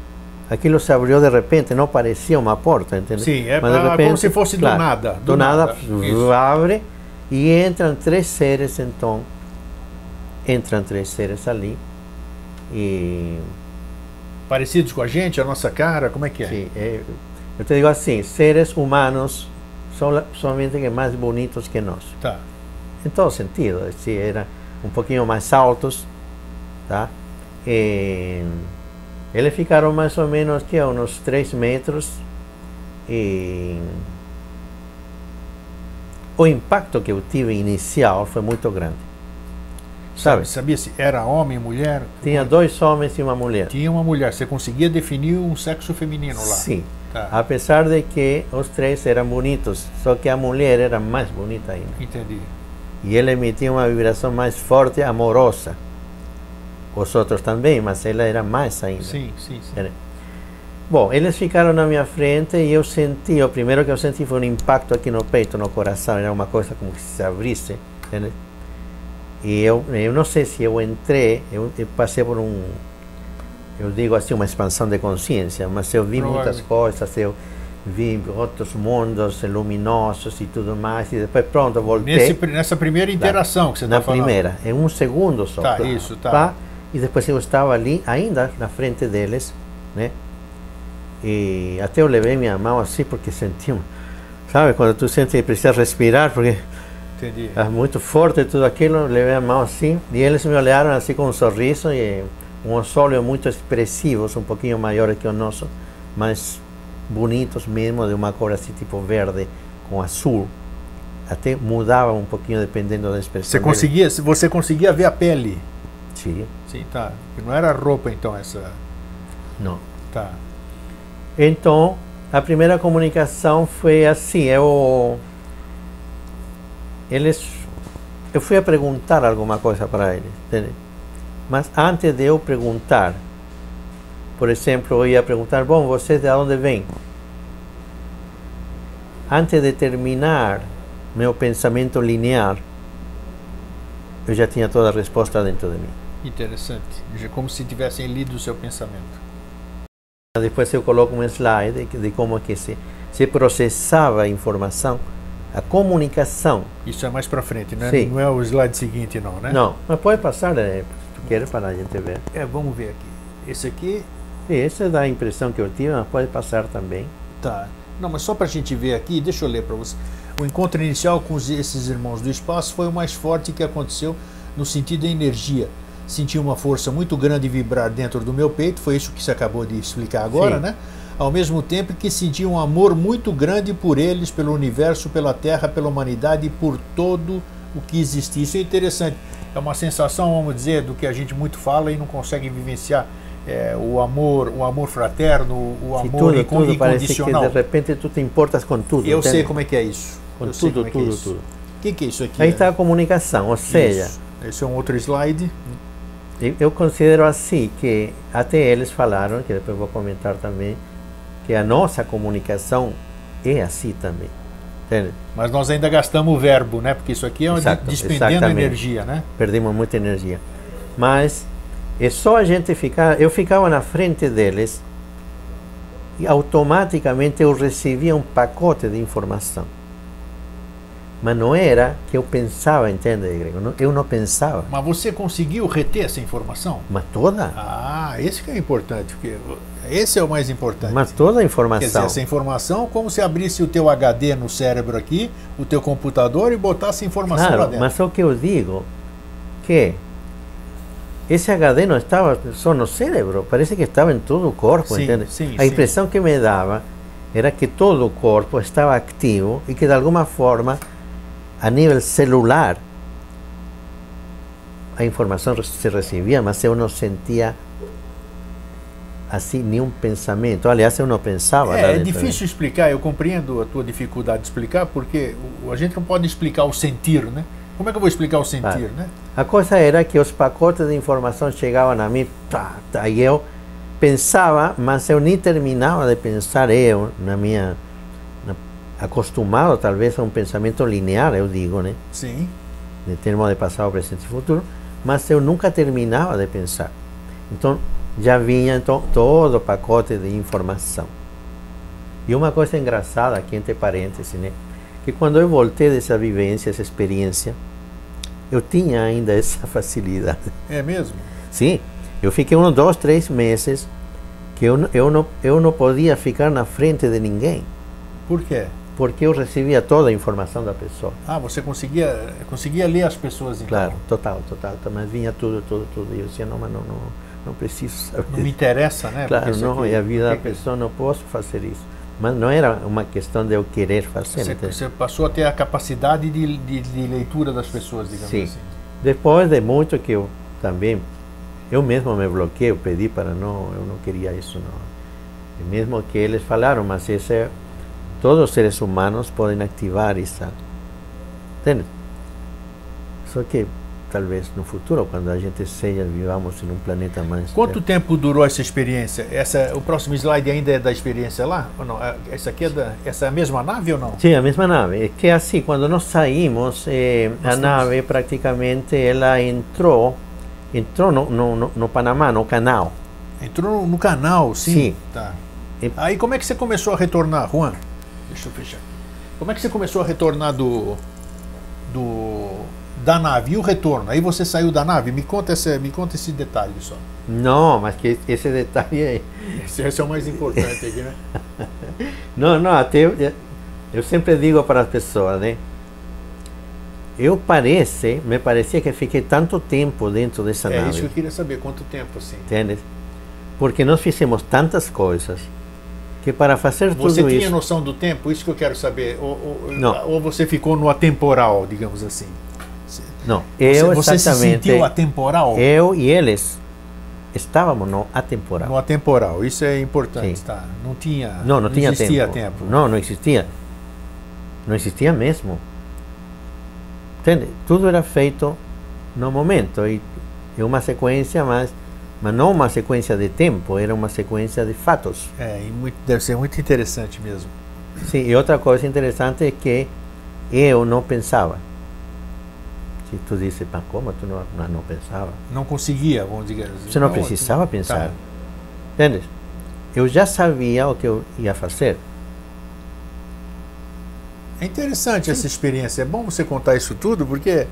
aquilo se abriu de repente, não parecia uma porta, entendeu? Sim, é Mas de pra- como se fosse do claro, nada, Do, do nada, nada, abre e entram três seres, então, entram três seres ali e Parecidos com a gente, a nossa cara, como é que é? Sim, é, eu te digo assim, seres humanos são somente que mais bonitos que nós. Tá. Em todo sentido, se eram um pouquinho mais altos, tá? E eles ficaram mais ou menos que a uns 3 metros e o impacto que eu tive inicial foi muito grande. Sabe? Sabia se era homem, mulher? Tinha dois homens e uma mulher. Tinha uma mulher. Você conseguia definir um sexo feminino lá? Sim. Tá. Apesar de que os três eram bonitos, só que a mulher era mais bonita ainda. Entendi. E ela emitia uma vibração mais forte, amorosa. Os outros também, mas ela era mais ainda. Sim, sim, sim. Era- Bom, eles ficaram na minha frente e eu senti, o primeiro que eu senti foi um impacto aqui no peito, no coração, era uma coisa como que se abrisse. entende? E eu, eu não sei se eu entrei, eu, eu passei por um, eu digo assim, uma expansão de consciência, mas eu vi muitas coisas, eu vi outros mundos luminosos e tudo mais, e depois pronto, voltei. Nesse, nessa primeira interação que você na está falando. primeira, em um segundo só. Tá, isso, tá. e depois eu estava ali, ainda na frente deles, né? E até eu levei minha mão assim, porque senti um. Sabe, quando tu sente que precisa respirar, porque Entendi. é muito forte tudo aquilo, levei a mão assim, e eles me olharam assim com um sorriso e uns olhos muito expressivos, um pouquinho maiores que o nosso, mas bonitos mesmo, de uma cor assim tipo verde com azul. Até mudava um pouquinho dependendo da expressão. Você conseguia, você conseguia ver a pele? Sim, Sim, tá. Não era roupa então essa. não. Tá. Então, a primeira comunicação foi assim, eu eles eu fui a perguntar alguma coisa para eles, entende? Mas antes de eu perguntar, por exemplo, eu ia perguntar, bom, vocês de onde vêm? Antes de terminar meu pensamento linear, eu já tinha toda a resposta dentro de mim. Interessante. Já Como se tivessem lido o seu pensamento. Depois eu coloco um slide de, como que se, se processava a informação, a comunicação. Isso é mais para frente, né? Sim. Não é o slide seguinte, não, né? Não, mas pode passar, eh, se tu queres, para a gente ver. É, vamos ver aqui. Esse aqui, essa dá a impressão que eu tive, mas pode passar também. tá. Não, mas só para a gente ver aqui, deixa eu ler para você. O encontro inicial com esses irmãos do espaço foi o mais forte que aconteceu no sentido da energia. Senti uma força muito grande vibrar dentro do meu peito, foi isso que você acabou de explicar agora, Sim. né? Ao mesmo tempo que senti um amor muito grande por eles, pelo universo, pela Terra, pela humanidade e por todo o que existia. Isso é interessante. É uma sensação, vamos dizer, do que a gente muito fala e não consegue vivenciar. É, o amor, o amor fraterno, o amor tudo, tudo parece que incondicional. de repente tu te importas com tudo. Eu sei entende? como é que é isso. Com Eu sei tudo, como é é tudo, tudo. O que, que é isso aqui? Aí está a comunicação, ou seja, Isso. Esse é um outro slide. Eu, considero assim que até eles falaram, que depois vou comentar também, que a nossa comunicação é assim também. Entende? Mas nós ainda gastamos o verbo, né? Porque isso aqui é Exato, despendendo exatamente. energia, né? perdemos muita energia. Mas é só a gente ficar. Eu ficava na frente deles e automaticamente eu recebia um pacote de informação. Mas não era que eu pensava, entende, Grego? Eu não pensava. Mas você conseguiu reter essa informação? Mas toda, Ah, esse que é importante, porque esse é o mais importante. mas toda a Quer dizer, informação. essa informação, como se abrisse o teu HD no cérebro aqui, o teu computador e botasse informação lá Claro, dentro. mas o que eu digo que esse HD não estava só no cérebro, parece que estava em todo o corpo, Sim, entende? sim, a sim. impressão que me dava era que todo o corpo estava ativo e que de alguma forma, a nível celular, a informação se recebia, mas eu não sentia assim nenhum pensamento. Aliás, eu não pensava. É, é né? difícil explicar, eu compreendo a tua dificuldade de explicar, porque a gente não pode explicar o sentir, né? Como é que eu vou explicar o sentir, né? A coisa era que os pacotes de informação chegavam a mim, tá, tá, e eu pensava, mas eu nem terminava de pensar eu, na minha. Acostumado talvez a um pensamento linear, eu digo, né? Sim. De termos de passado, presente e futuro, mas eu nunca terminava de pensar. Então, já vinha então, todo o pacote de informação. E uma coisa engraçada aqui entre parênteses, né? Que quando eu voltei dessa vivência, essa experiência, eu tinha ainda essa facilidade. É mesmo? Sim, eu fiquei uns dois, três meses que eu, eu, não, eu não podia ficar na frente de ninguém, Por quê? Porque eu recebia toda a informação da pessoa. Ah, você conseguia, conseguia ler as pessoas então? Claro, total, total. Mas vinha tudo, tudo, tudo. E eu dizia, não, mas não, não, não preciso saber. Não me interessa, né? Claro, não, aqui- é a vida da que pessoa, não posso fazer isso. Mas não era uma questão de eu querer fazer. Você, você passou a ter a capacidade de, de, de leitura das pessoas, digamos Sim. assim. Depois de muito que eu também, eu mesmo me bloqueei, eu pedi para não, eu não queria isso não. E mesmo que eles falaram, mas esse é, todos os seres humanos podem ativar essa, entende? Só que talvez no futuro, quando a gente seja, vivamos em um planeta mais... Quanto tempo durou essa experiência? Essa, o próximo slide ainda é da experiência lá? Ou não? É- Essa aqui é da, essa é a mesma nave ou não? Sim, a mesma nave. É que assim, quando nós saímos, eh, a temos- nave praticamente ela entrou, entrou no, no, no- no Panamá, no canal. Entrou no, no canal, sim. Sim. Tá. E- Aí como é que você começou a retornar, Juan? Deixa eu fechar. Como é que você começou a retornar do, do da nave e o retorno? Aí você saiu da nave? Me conta esse, me conta esse detalhe só. Não, mas que esse detalhe aí. Esse, esse é o mais importante aqui, né? Não, não, até eu, eu sempre digo para as pessoas, né? Eu parece, me parecia que fiquei tanto tempo dentro dessa É nave, isso que eu queria saber, quanto tempo assim. entende? Porque nós fizemos tantas coisas que para fazer Você tudo tinha isso, noção do tempo? Isso que eu quero saber. Ou, ou, Não. ou você ficou no atemporal, digamos assim? não, Você, eu você se exatamente, sentiu atemporal? eu e eles estávamos no atemporal. No atemporal, isso é importante, Sim. tá? Não tinha, Não, não, tinha existia tempo. tempo. Não, não existia. Não existia mesmo. Entende? Tudo era feito no momento e e uma sequência, mas, mas não uma sequência de tempo, era uma sequência de fatos. É, e muito- deve ser muito interessante mesmo. Sim, e outra coisa interessante é que eu não pensava. Se tu disse, mas como tu não, não, não pensava? Não conseguia, vamos dizer assim. Você não precisava tá. pensar. Entende? Eu já sabia o que eu ia fazer. É interessante essa experiência. É bom você contar isso tudo, porque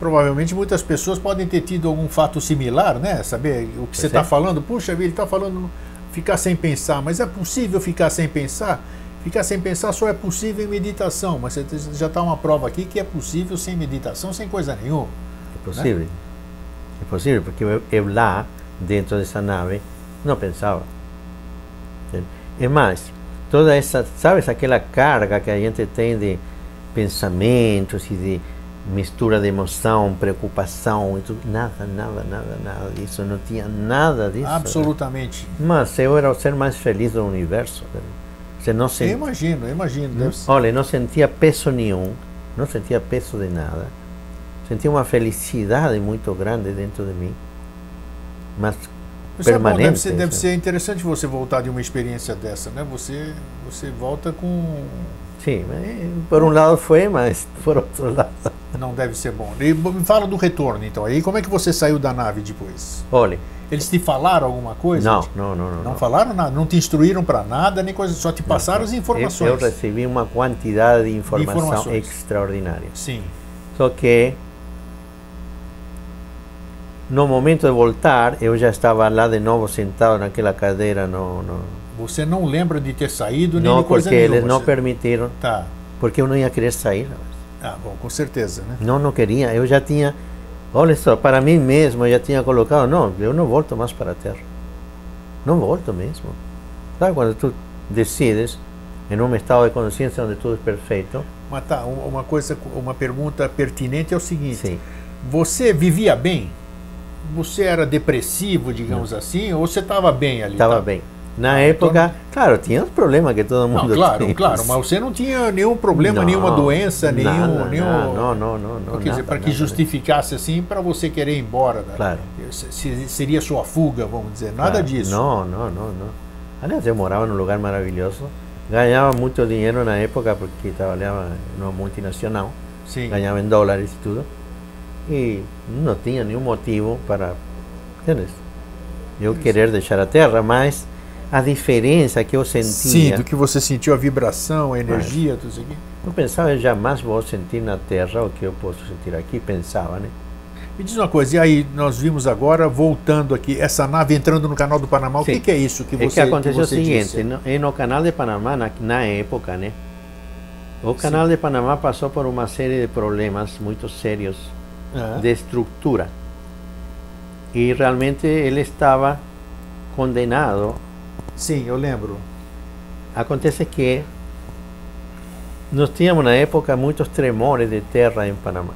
provavelmente muitas pessoas podem ter tido algum fato similar, né? Saber o que você Pois é. está falando. Puxa vida, ele está falando ficar sem pensar, mas é possível ficar sem pensar? Ficar sem pensar só é possível em meditação, mas você já está uma prova aqui que é possível sem meditação, sem coisa nenhuma. É possível. É possível, porque eu, eu lá, dentro dessa nave, não pensava. É mais, toda essa, sabes, aquela carga que a gente tem de pensamentos e de mistura de emoção, preocupação e tudo, nada, nada, nada, nada disso, não tinha nada disso. Absolutamente. Mas eu era o ser mais feliz do universo. né? Você não Eu sentia, imagino, eu imagino. Deve ser. olha, não sentia peso nenhum, não sentia peso de nada. Sentia uma felicidade muito grande dentro de mim. Mas Isso é permanente. deve, ser, deve assim. ser interessante você voltar de uma experiência dessa, né? Você, você volta com. Sim, por um lado foi, mas por outro lado. Não deve ser bom. E me fala do retorno, então. Aí como é que você saiu da nave depois? Olha, Eles te falaram alguma coisa? não, não, não, não. Não falaram nada, não te instruíram para nada, nem coisa, só te passaram as Eu, informações. eu recebi uma quantidade de informação informações. extraordinária. Sim. Só que no momento de voltar, eu já estava lá de novo sentado naquela cadeira no, no Você não lembra de ter saído nem não de coisa porque nenhuma. eles não Você- permitiram, Tá. porque eu não ia querer sair. Ah, bom, com certeza, né? Não, não queria. Eu já tinha, olha só, para mim mesmo, eu já tinha colocado, não, eu não volto mais para a Terra. Não volto mesmo. Sabe quando tu decides em um estado de consciência onde tudo é perfeito? Mas tá, um- uma coisa, uma pergunta pertinente é o seguinte: Sim. você vivia bem? Você era depressivo, digamos assim, ou você estava bem ali? Estava tá? bem. Na Ah, época, claro, tinha os problemas que todo Não, mundo claro, tem. claro, mas você não tinha nenhum problema, Não, nenhuma doença, nenhum. nada, nenhum nada, não, não, não, não, quer dizer, nada, para que nada. justificasse assim para você querer ir embora. né? Claro. Se- se- Seria sua fuga, vamos dizer. Nada Claro, disso. Não, não, não, não. Aliás, eu morava num lugar maravilhoso. Ganhava muito dinheiro na época porque trabalhava numa multinacional. Sim. Ganhava em dólares e tudo. E não tinha nenhum motivo para, entendeu? Eu querer deixar a terra, mas a diferença que eu Sim, sentia, do que você sentiu a vibração, a energia, tudo isso aqui. eu pensava, eu jamais vou sentir na terra o que eu posso sentir aqui, pensava, né? Me diz uma coisa, e aí nós vimos agora, voltando aqui, essa nave entrando no canal do Panamá, o Sim. que, que é isso que É você que aconteceu o você seguinte, disse? no, no canal de Panamá, na, na época, né? O canal de Panamá passou por uma série de problemas muito sérios Ah, de estrutura. E realmente ele estava condenado Sim, eu lembro. acontece que nós tínhamos na época muitos tremores de terra em Panamá.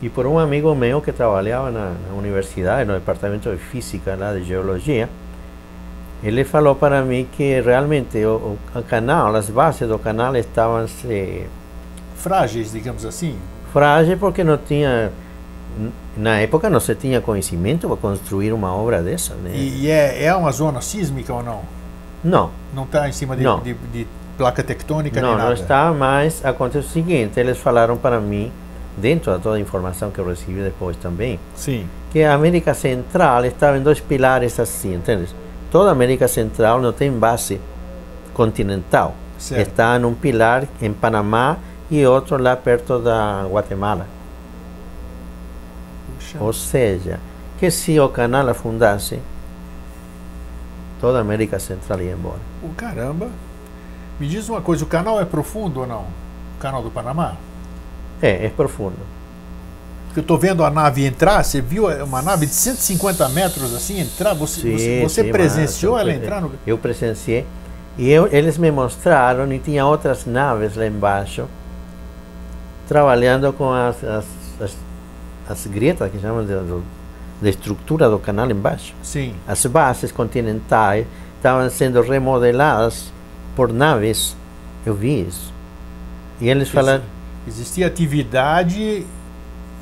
E por um amigo meu que trabalhava na, na universidade, no departamento de física lá de geologia, ele falou para mim que realmente o, o canal, as bases do canal estavam se Frágeis, digamos assim. frágeis porque não tinha na época não se tinha conhecimento para construir uma obra dessa, né? E, é, é uma zona sísmica ou não? Não, Não está em cima de, de, de placa tectônica não, nem nada? não está, mas acontece o seguinte, eles falaram para mim, dentro de toda a informação que eu recebi depois também, Sim. que a América Central estava em dois pilares assim, entende? Toda a América Central não tem base continental. Certo. Está num pilar em Panamá e outro lá perto da Guatemala. Ou seja, que se o canal afundasse, toda a América Central ia embora. Oh, caramba. Me diz uma coisa, o canal é profundo ou não? O canal do Panamá? É, é profundo. Eu estou vendo a nave entrar, você viu uma nave de 150 metros assim entrar? Você, você, você sim, presenciou ela entrar no. Eu presenciei. E eu, eles me mostraram, e tinha outras naves lá embaixo, trabalhando com as, as, as, as grietas, que chamam de, do- da estrutura do canal embaixo. Sim. As bases continentais estavam sendo remodeladas por naves. Eu vi isso. E eles falaram, Existia atividade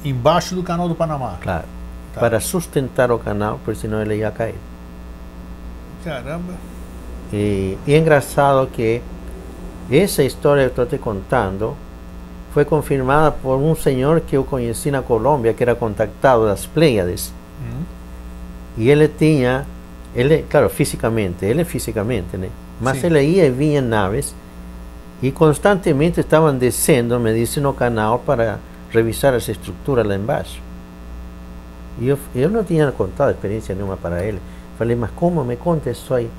embaixo do canal do Panamá. claro, Tá. para sustentar o canal, porque senão ele ia cair. Caramba. E, e é engraçado que essa história que eu estou te contando foi confirmada por um senhor que eu conheci na Colômbia, que era contactado das Pleiades. Hum. E ele tinha, ele, claro, fisicamente, ele fisicamente, né? Mas Sim. ele ia e vinha em naves e constantemente estavam descendo, me disse, no canal para revisar essa estrutura lá embaixo. E eu, eu não tinha contado experiência nenhuma para ele. Falei, mas como me conta isso aí?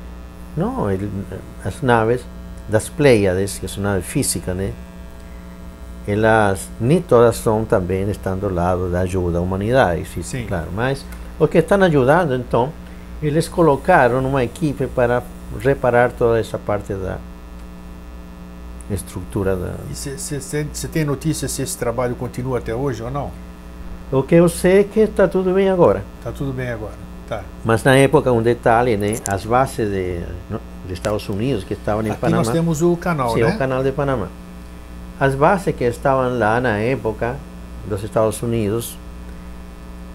Não, ele, as naves das Pleiades, que são naves físicas, né? Elas nem todas são também estão do lado da ajuda à humanidade, sim, Sim. claro. Mas os que estão ajudando, então, eles colocaram uma equipe para reparar toda essa parte da estrutura da, E você tem notícia se esse trabalho continua até hoje ou não? O que eu sei é que está tudo bem agora. Tá tudo bem agora. Tá. Mas na época, um detalhe, né? As bases de, no- de Estados Unidos que estavam em Aqui Panamá. nós temos o canal, Sim, né? o canal de Panamá. As bases que estavam lá na época dos Estados Unidos,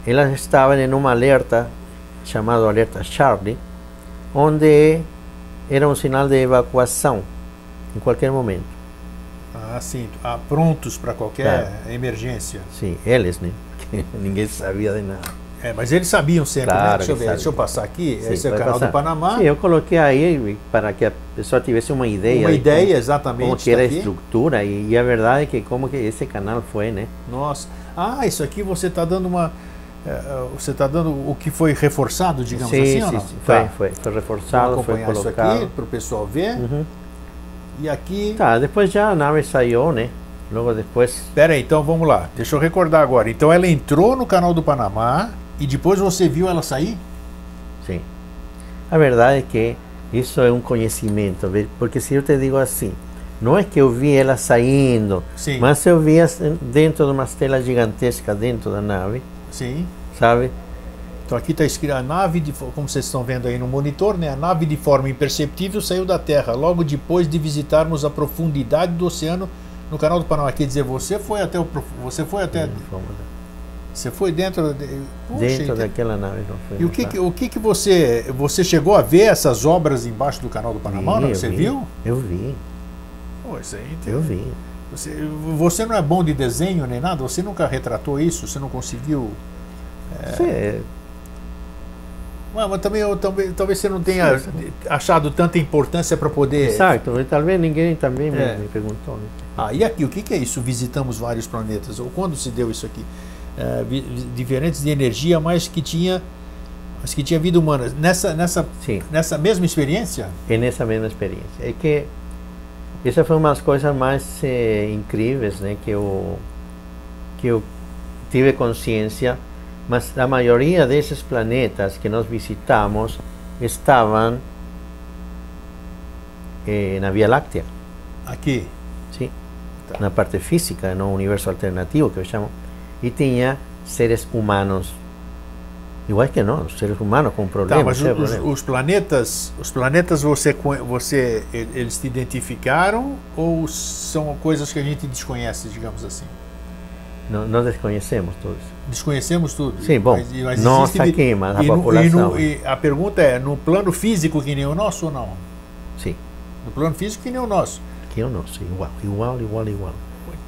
elas estavam em um alerta chamado alerta Charlie, onde era um sinal de evacuação em qualquer momento. Ah, sim. Ah, prontos para qualquer emergência. Sim, eles, né? Porque ninguém sabia de nada. É, mas eles sabiam sempre, né? Claro Deixa eu ver, sabem. deixa eu passar aqui. Sim, Esse é o canal passar. do Panamá. Sim, eu coloquei aí para que a pessoa tivesse uma ideia. Uma de ideia, como, exatamente. como que era a tá aqui. estrutura e, e a verdade é que como que esse canal foi, né? Nossa. Ah, isso aqui você está dando uma. é, é, você está dando o que foi reforçado, digamos sim, assim, sim, ou não? sim, foi, Tá. foi, foi Vamos reforçado, foi acompanhar isso colocado. aqui para o pessoal ver. Uhum. E aqui. Tá, depois já a nave saiu, né? Logo depois, Pera aí, então vamos lá. Deixa eu recordar agora. Então ela entrou no canal do Panamá e depois você viu ela sair? sim. A verdade é que isso é um conhecimento, porque se eu te digo assim, não é que eu vi ela saindo, Sim. mas eu vi dentro de umas telas gigantescas dentro da nave, Sim. sabe? Então aqui está escrito a nave, de, como vocês estão vendo aí no monitor, né? A nave de forma imperceptível saiu da Terra logo depois de visitarmos a profundidade do oceano no canal do Panamá. Quer dizer, você foi até o você foi até Fomos você foi dentro de, Puxa, dentro então- daquela nave. Não foi E o que, que- o que que você você chegou a ver essas obras embaixo do canal do Panamá? Sim, não? eu Você vi. viu? Eu vi, Pô, isso aí tem- eu vi. Você, você não é bom de desenho nem nada? Você nunca retratou isso? Você não conseguiu? Sim, Ué, mas também, eu, também talvez você não tenha Sim, achado tanta importância para poder. Exato, talvez ninguém também me, É. me perguntou. Né? Ah, e aqui, o que, que é isso? Visitamos vários planetas. Ou quando se deu isso aqui? É, diferentes de energia, mas que tinha, mas que tinha vida humana. Nessa, nessa, Sim, nessa mesma experiência? é nessa mesma experiência. É que essa foi uma das coisas mais eh, incríveis né, que, eu, que eu tive consciência, mas a maioria desses planetas que nós visitamos estavam eh, na Via Láctea, Aqui. sim, Tá. na parte física, no universo alternativo que eu chamo, e tinha seres humanos iguais que nós, seres humanos com Tá, problemas. mas sem os, problema. os planetas, os planetas você, você, eles te identificaram ou são coisas que a gente desconhece, digamos assim? Não- nós desconhecemos todos. Desconhecemos tudo. Sim, bom, nós existe- aqui, mas a e no- e população. no- e a pergunta é, no plano físico que nem o nosso ou não? Sim, No plano físico que nem o nosso. que é o nosso, igual, igual, igual, igual.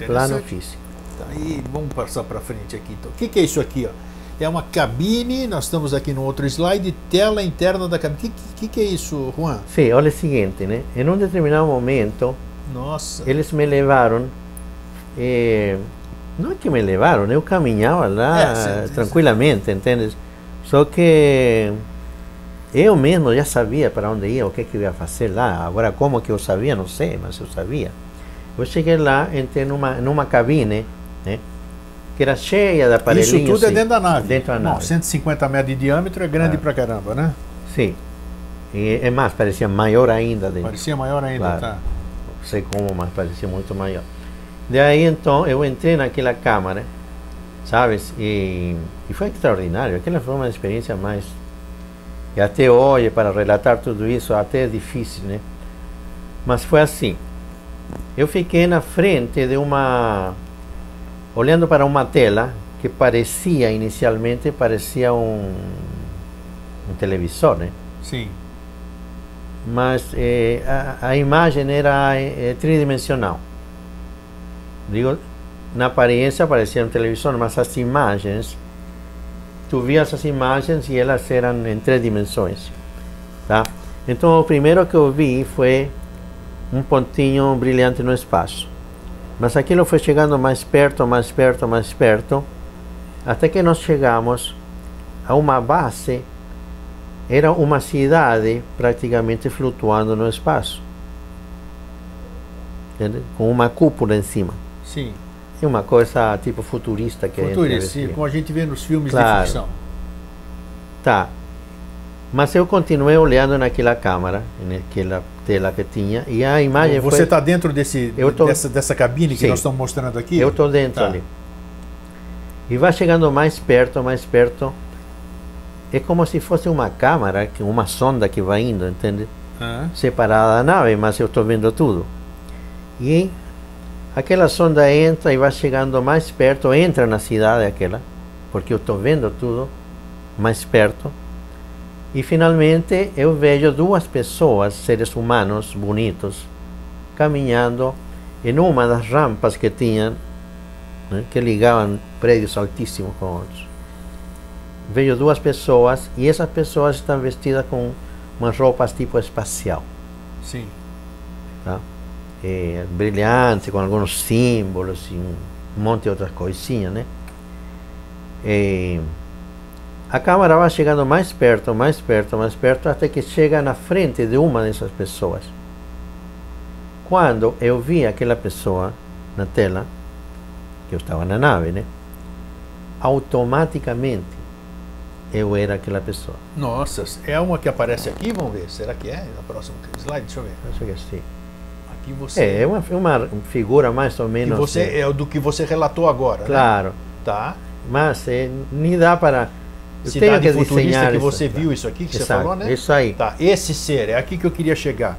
Plano físico. Tá, e vamos passar para frente aqui. Então. O que, que é isso aqui? Ó? É uma cabine, nós estamos aqui no outro slide, tela interna da cabine. O que, que, que é isso, Juan? Sim, olha o seguinte, né? Em um determinado momento, Nossa. eles me levaram. eh, não é que me levaram, eu caminhava lá É, sim, sim, tranquilamente, entende? Só que eu mesmo já sabia para onde ia, o que, que eu ia fazer lá. Agora, como que eu sabia, não sei, mas eu sabia. Eu cheguei lá, entrei numa, numa cabine, né? Que era cheia de aparelhinhos. Isso tudo é assim, dentro da nave. Dentro da nave. 150 metros de diâmetro é grande É. pra caramba, né? Sim. E é mais, parecia maior ainda dentro. Parecia maior ainda, Claro. tá? não sei como, mas parecia muito maior. Daí então eu entrei naquela câmara, sabes? E, e foi extraordinário. Aquela foi uma experiência mais. E até hoje, para relatar tudo isso, até é difícil, né? Mas foi assim. Eu fiquei na frente de uma. Olhando para uma tela que parecia, inicialmente, parecia um. um televisor, né? Sim. mas eh, a, a imagem era eh, tridimensional. Digo, na aparência parecia um televisor, mas as imagens, tu via essas imagens e elas eram em três dimensões. Tá? Então, o primeiro que eu vi foi um pontinho brilhante no espaço. Mas aquilo foi chegando mais perto, mais perto, mais perto, até que nós chegamos a uma base era uma cidade praticamente flutuando no espaço. Entende? Com uma cúpula em cima. Sim. É uma coisa tipo futurista que a gente Futurista, deve sim, ser. como a gente vê nos filmes Claro. de ficção. Tá. Mas eu continuei olhando naquela câmera, naquela tela que tinha, e a imagem Você foi... está dentro desse, Eu tô- dessa, dessa cabine que Sim. nós estamos mostrando aqui? Eu estou dentro Tá. ali. E vai chegando mais perto, mais perto. É como se fosse uma câmera, que- uma sonda que vai indo, entende? Hã? separada da nave, mas eu estou vendo tudo. E aquela sonda entra e vai chegando mais perto, entra na cidade aquela, porque eu estou vendo tudo mais perto. E finalmente eu vejo duas pessoas, seres humanos bonitos, caminhando em uma das rampas que tinham, né, que ligavam prédios altíssimos com outros. Vejo duas pessoas e essas pessoas estão vestidas com umas roupas tipo espacial, Sim. tá? É, brilhante, com alguns símbolos e um monte de outras coisinhas, né? É, a câmera vai chegando mais perto, mais perto, mais perto, até que chega na frente de uma dessas pessoas. Quando eu vi aquela pessoa na tela, que eu estava na nave, né? Automaticamente eu era aquela pessoa. Nossa, é uma que aparece aqui, vamos ver. Será que é? Na próxima slide, deixa eu ver. Acho que é assim. Aqui você. É, é uma, uma figura mais ou que menos. você eh, é o do que você relatou agora, né? Claro, Tá. mas eh, nem dá para. Eu tenho Cidade que futurista que isso, você tá? viu isso aqui que você Exato, falou, né? Isso aí. Tá, esse ser, é aqui que eu queria chegar.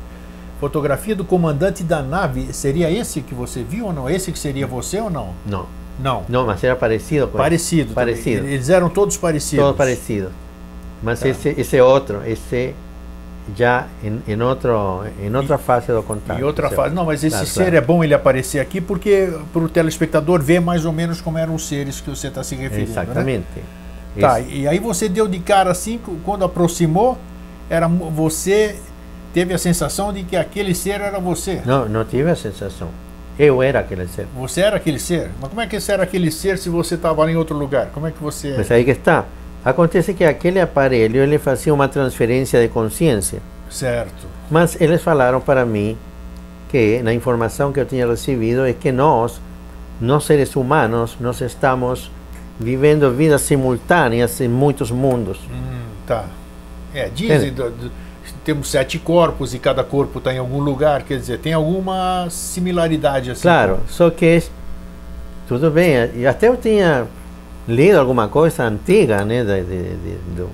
Fotografia do comandante da nave, seria esse que você viu ou não? Esse que seria você ou não? Não, Não. não, mas era parecido com Parecido. também. Parecido. Eles eram todos parecidos. Todo parecido. Mas Tá. esse, esse outro, esse já em, em, outro, em outra fase do contato. Em outra fase. Não, mas esse Claro, ser claro. é bom ele aparecer aqui porque para o telespectador ver mais ou menos como eram os seres que você está se referindo. Né? Tá, Esse- e aí você deu de cara assim, quando aproximou, era você teve a sensação de que aquele ser era você. Não, não tive a sensação. Eu era aquele ser. Você era aquele ser? Mas como é que você era aquele ser se você estava em outro lugar? Como é que você. Mas aí que está. Acontece que aquele aparelho ele fazia uma transferência de consciência. Certo. Mas eles falaram para mim que, na informação que eu tinha recebido, é que nós, nós seres humanos, nós estamos vivendo vidas simultâneas em muitos mundos. Hum, tá. É, dizem, do- do- temos sete corpos e cada corpo está em algum lugar, quer dizer, tem alguma similaridade assim. Claro, só que tudo bem, e até eu tinha lido alguma coisa antiga, né, de, de, de, de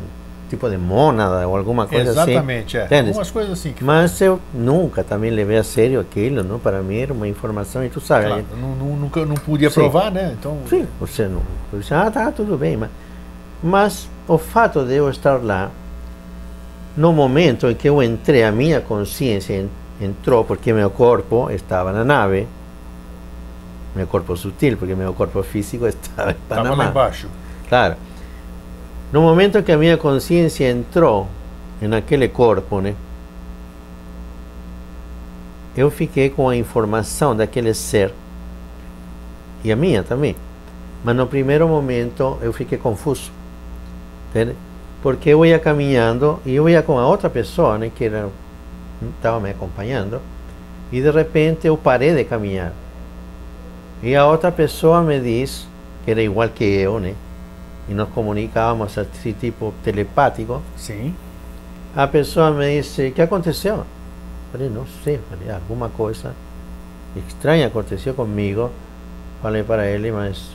tipo de mônada ou alguma coisa Exatamente, assim. Exatamente, é. Algumas coisas assim. Que Mas eu nunca também levei a sério aquilo, não? Para mim era uma informação e tu sabe. Claro, não, não, nunca não podia sim. provar, né? Então. Sim, você não. Você, ah, tá, tudo bem, mas, mas o fato de eu estar lá, no momento em que eu entrei, a minha consciência entrou porque meu corpo estava na nave, meu corpo sutil, porque meu corpo físico estava em Panamá. Estava lá embaixo. Claro. No momento que a minha consciência entrou naquele corpo, né? Eu fiquei com a informação daquele ser. E a minha também. Mas no primeiro momento eu fiquei confuso. Entende? Porque eu ia caminhando e eu ia com a outra pessoa, né, que estava me acompanhando, e de repente eu parei de caminhar. E a outra pessoa me diz, que era igual que eu, né? E nos comunicávamos assim, tipo telepático. Sim. A pessoa me disse: O que aconteceu? Falei: Não sei, falei, alguma coisa estranha aconteceu comigo. Falei para ele, mas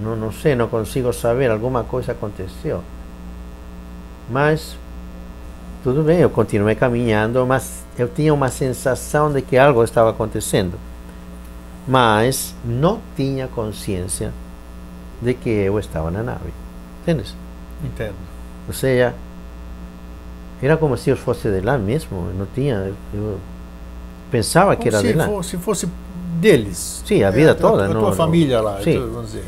não, não sei, não consigo saber, alguma coisa aconteceu. Mas tudo bem, eu continuei caminhando, mas eu tinha uma sensação de que algo estava acontecendo. Mas não tinha consciência de que eu estava na nave. Entendes? Entendo. Ou seja, era como se eu fosse de lá mesmo. Eu não tinha. Eu pensava que era de lá. For, se fosse deles. Sim, a vida é, toda. A, tua família lá, sim. Vamos dizer.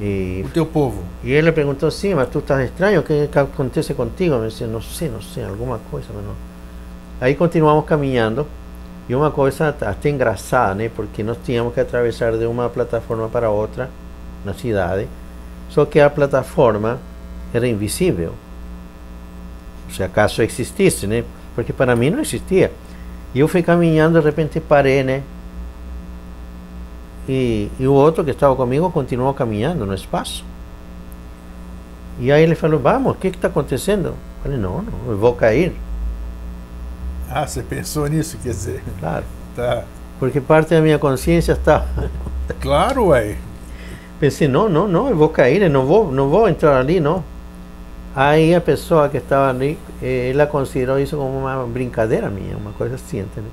E, o teu povo. E ele perguntou, sim, mas tu estás estranho, o que, que acontece contigo? Eu disse, não sei, não sei, alguma coisa, mas não. Aí continuamos caminhando, e uma coisa até engraçada, né? Porque nós tínhamos que atravessar de uma plataforma para outra, na cidade, só que a plataforma era invisível. Se acaso existisse, né? Porque para mim não existia. E eu fui caminhando, de repente parei, né? E, e o outro que estava comigo continuou caminhando no espaço. E aí ele falou, vamos, o que está acontecendo? Eu falei, não, não, eu vou cair. Ah, você pensou nisso, quer dizer? Claro. Tá. Porque parte da minha consciência está... claro, ué. Pensei, não, não, não, eu vou cair, eu não vou, não vou entrar ali, não. Aí a pessoa que estava ali, ela considerou isso como uma brincadeira minha, uma coisa assim, entendeu?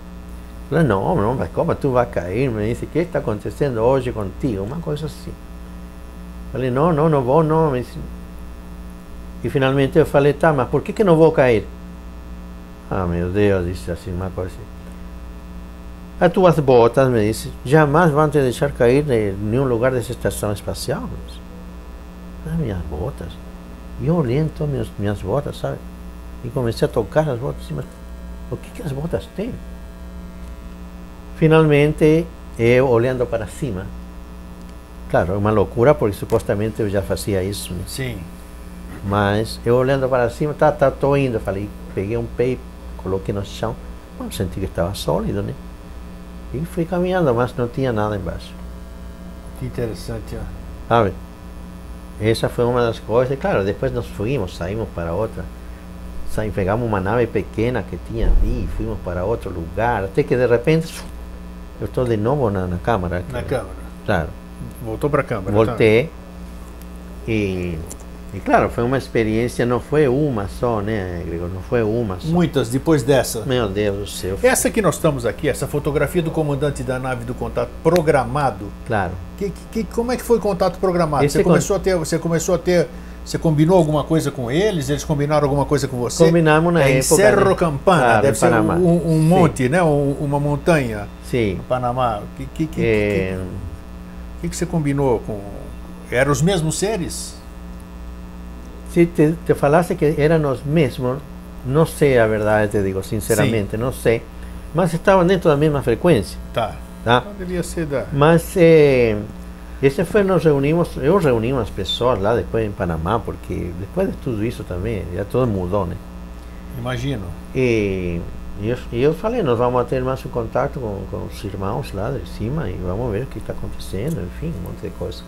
Falei, não, não, mas como tu vai cair? Me disse, o que está acontecendo hoje contigo? Uma coisa assim. Falei, não, não, não vou, não. Me disse, e finalmente eu falei, tá, mas por que, que não vou cair? Ah, meu Deus, disse assim, uma coisa assim. As tuas botas, me disse, jamais vão te deixar cair em nenhum lugar dessa estação espacial. As minhas botas. E eu oriento minhas, minhas botas, sabe? E comecei a tocar as botas. Mas o que, que as botas têm? Finalmente, eu olhando para cima. Claro, é uma loucura, porque supostamente eu já fazia isso. Né? Sim. Mas eu olhando para cima, tá, tá, tô indo. Falei, peguei um pé, coloquei no chão. Bom, senti que estava sólido, né? E fui caminhando, mas não tinha nada embaixo. Que interessante, ó. Sabe? Essa foi uma das coisas. E claro, depois nós fomos, saímos para outra. Saímos, pegamos uma nave pequena que tinha ali, fomos para outro lugar. Até que de repente, eu estou de novo na, na câmara. Na câmara. Claro. Voltou para a câmara. Voltei. Tá. E e claro, foi uma experiência, não foi uma só, né, Gregor? Não foi uma só. Muitas depois dessa. Meu Deus do céu. Essa que nós estamos aqui, essa fotografia do comandante da nave do contato programado. Claro. Que, que, como é que foi o contato programado? Esse você começou a ter, você começou a ter, você combinou alguma coisa com eles? Eles combinaram alguma coisa com você? Combinamos na é, época. Em Cerro Campana, claro, deve ser Panamá. um, um monte, Sim. né? Um, uma montanha. Sim. No Panamá. Que que, que, é... que, que você combinou com? Eram os mesmos seres? Se te, te, falasse que eram os mesmos, não sei a verdade, te digo sinceramente, Sim. não sei, mas estavam dentro da mesma frequência. Tá. tá? Então devia ser da. Mas eh, esse foi, nós reunimos, eu reuni umas pessoas lá depois em Panamá, porque depois de tudo isso também, já tudo mudou, né? Imagino. E, e eu, e eu falei, nós vamos ter mais um contato com, com os irmãos lá de cima e vamos ver o que está acontecendo, enfim, um monte de coisa.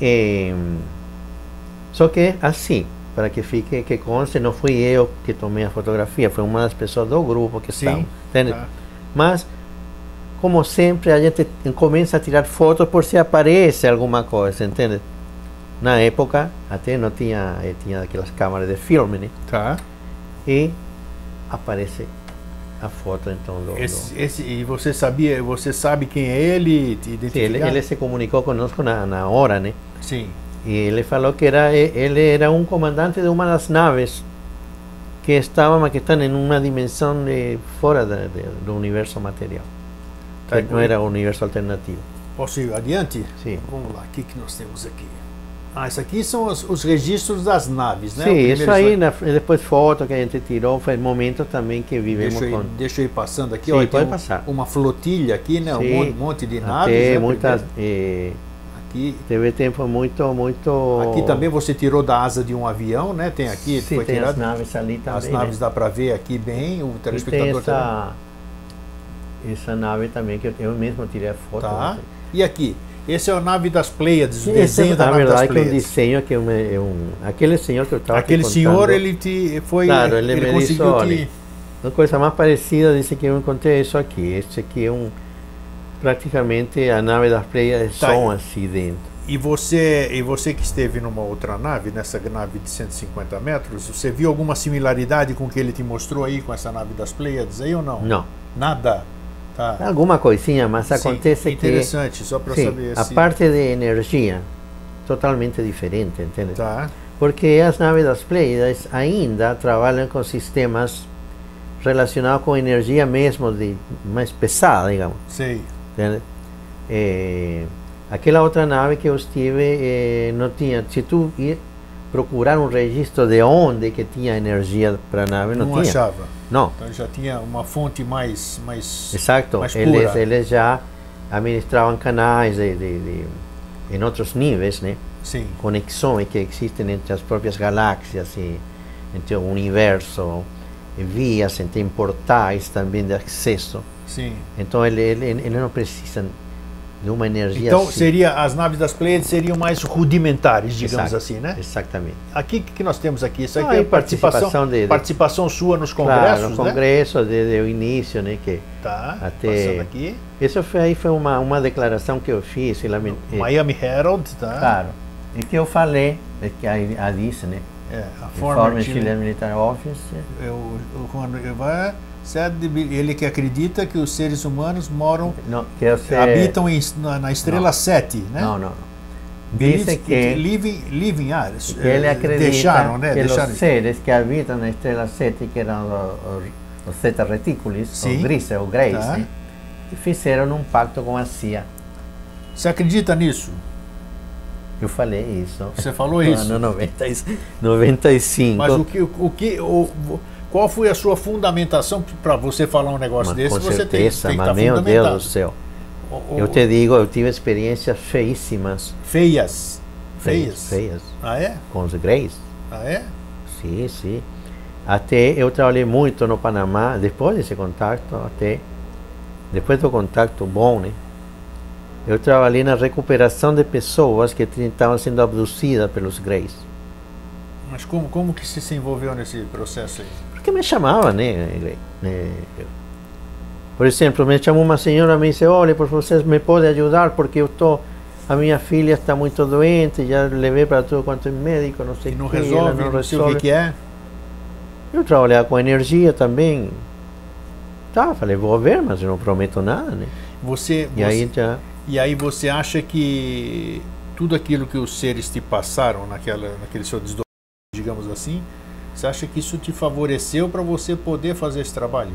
E, só que assim, para que fique, que conste, não fui eu que tomei a fotografia, foi uma das pessoas do grupo que Sim, estavam, entende? tá. Mas, como sempre, a gente começa a tirar fotos por se aparece alguma coisa, entende? Na época, até não tinha, eh, tinha aquelas câmeras de filme, né? Tá. E aparece a foto, então, do... do- Esse, esse- e você sabia, você sabe quem é ele? Sim, ele, ele se comunicou conosco na, na hora, né? Sim. E ele falou que era, ele era um comandante de uma das naves que estavam, que estão em uma dimensão de, fora da- de- do universo material. Que não era o universo alternativo. Posso ir adiante? Sim. Vamos lá, o que, que nós temos aqui? Ah, isso aqui são os, os registros das naves, né? Sim, isso aí, slide. na, depois foto que a gente tirou, foi momento também que vivemos Deixa eu, ir, com... deixa eu ir passando aqui. Sim, ó, tem pode um- passar. Uma flotilha aqui, né? Um Sim. monte, monte de naves. Até né? muitas... Eh, Aqui, teve tempo muito, muito... aqui também você tirou da asa de um avião, né? Tem aqui, Sim, foi tem as tirado. naves ali também, As naves né? dá para ver aqui bem, o E tem telespectador também. essa, essa nave também que eu, eu mesmo tirei a foto. Tá. né? E aqui, esse é a nave das Pleiades, o desenho esse, da na nave das verdade, que é um Pleiades. desenho que eu me, eu, aquele senhor que eu estava Aquele senhor, ele te foi, Claro, ele me disse, conseguiu olha, te Uma coisa mais parecida, disse que eu encontrei isso aqui. Este aqui é um praticamente a nave das Pleiades Tá. som assim dentro. E você, e você que esteve numa outra nave, nessa nave de 150 metros, você viu alguma similaridade com o que ele te mostrou aí, com essa nave das Pleiades aí ou não? Não, Nada? Tá. alguma coisinha, mas Sim, acontece que Interessante, só para sim, saber a se... parte de energia totalmente diferente, entende? Tá, Porque as naves das Pleiades ainda trabalham com sistemas relacionados com energia mesmo de mais pesada, digamos. sei. Entende? Eh, aquela outra nave que eu estive eh, não tinha. Se tu ir procurar um registro de onde que tinha energia para a nave, não, Não, tinha. achava. Não, Então já tinha uma fonte mais... mais exato. mais Eles, eles já administravam canais de, de, de- em outros níveis, né? Sim, conexões que existem entre as próprias galáxias e entre o universo, e vias, tem portais também de acesso. Sim. Então ele, ele, eles não precisam de uma energia Então assim. seria, as naves das Pleiades seriam mais rudimentares, digamos Exato, assim, né? Exatamente. Aqui o que nós temos aqui? Isso Ah, aqui é e participação participação, de- de- participação sua nos Claro, congressos, no né? congresso desde o início, né, que Tá, Até- aqui. isso foi aí foi uma uma declaração que eu fiz, e- Miami Herald, tá? claro, e que eu falei, é que a, a disse, né, É, a former former Chilean Chilean- Military Officer, é, o- o- quando ele que acredita que os seres humanos moram, não, sei, habitam em- na, na estrela Não. 7, né? não, não, Dice que living, living ah, que ele eh, acredita deixaram, né? que Deixaram os seres que habitam na estrela 7, que eram os, os, Zeta Reticulis, Sim. os grises, ou greys, Tá. né, fizeram um pacto com a CIA. Você acredita nisso? Eu falei isso. Você falou isso? No 90, e- 95. Mas o que, o que, o, qual foi a sua fundamentação para você falar um negócio Mas desse? com você tem, certeza, tem que mas estar meu Deus do céu. O- o- Eu te digo, eu tive experiências feíssimas. Feias. Feias. Feias. Ah, é? Com os greys. Ah, é? Sim, sim. Até eu trabalhei muito no Panamá, depois desse contato, até depois do contato bom, né? Eu trabalhei na recuperação de pessoas que estavam sendo abduzidas pelos greys. Mas como, como que se envolveu nesse processo aí? Porque me chamavam, né? né? Por exemplo, me chamou uma senhora e me disse, olha, por vocês me podem ajudar porque eu tô, a minha filha está muito doente, já levei para tudo quanto é médico, não sei E não o que, resolve, não sei o que, resolve. que é? Eu trabalhava com energia também. Tá, falei, vou ver, mas eu não prometo nada, né? Você, E você- aí já. e aí você acha que tudo aquilo que os seres te passaram naquela, naquele seu desdobramento, digamos assim, você acha que isso te favoreceu para você poder fazer esse trabalho?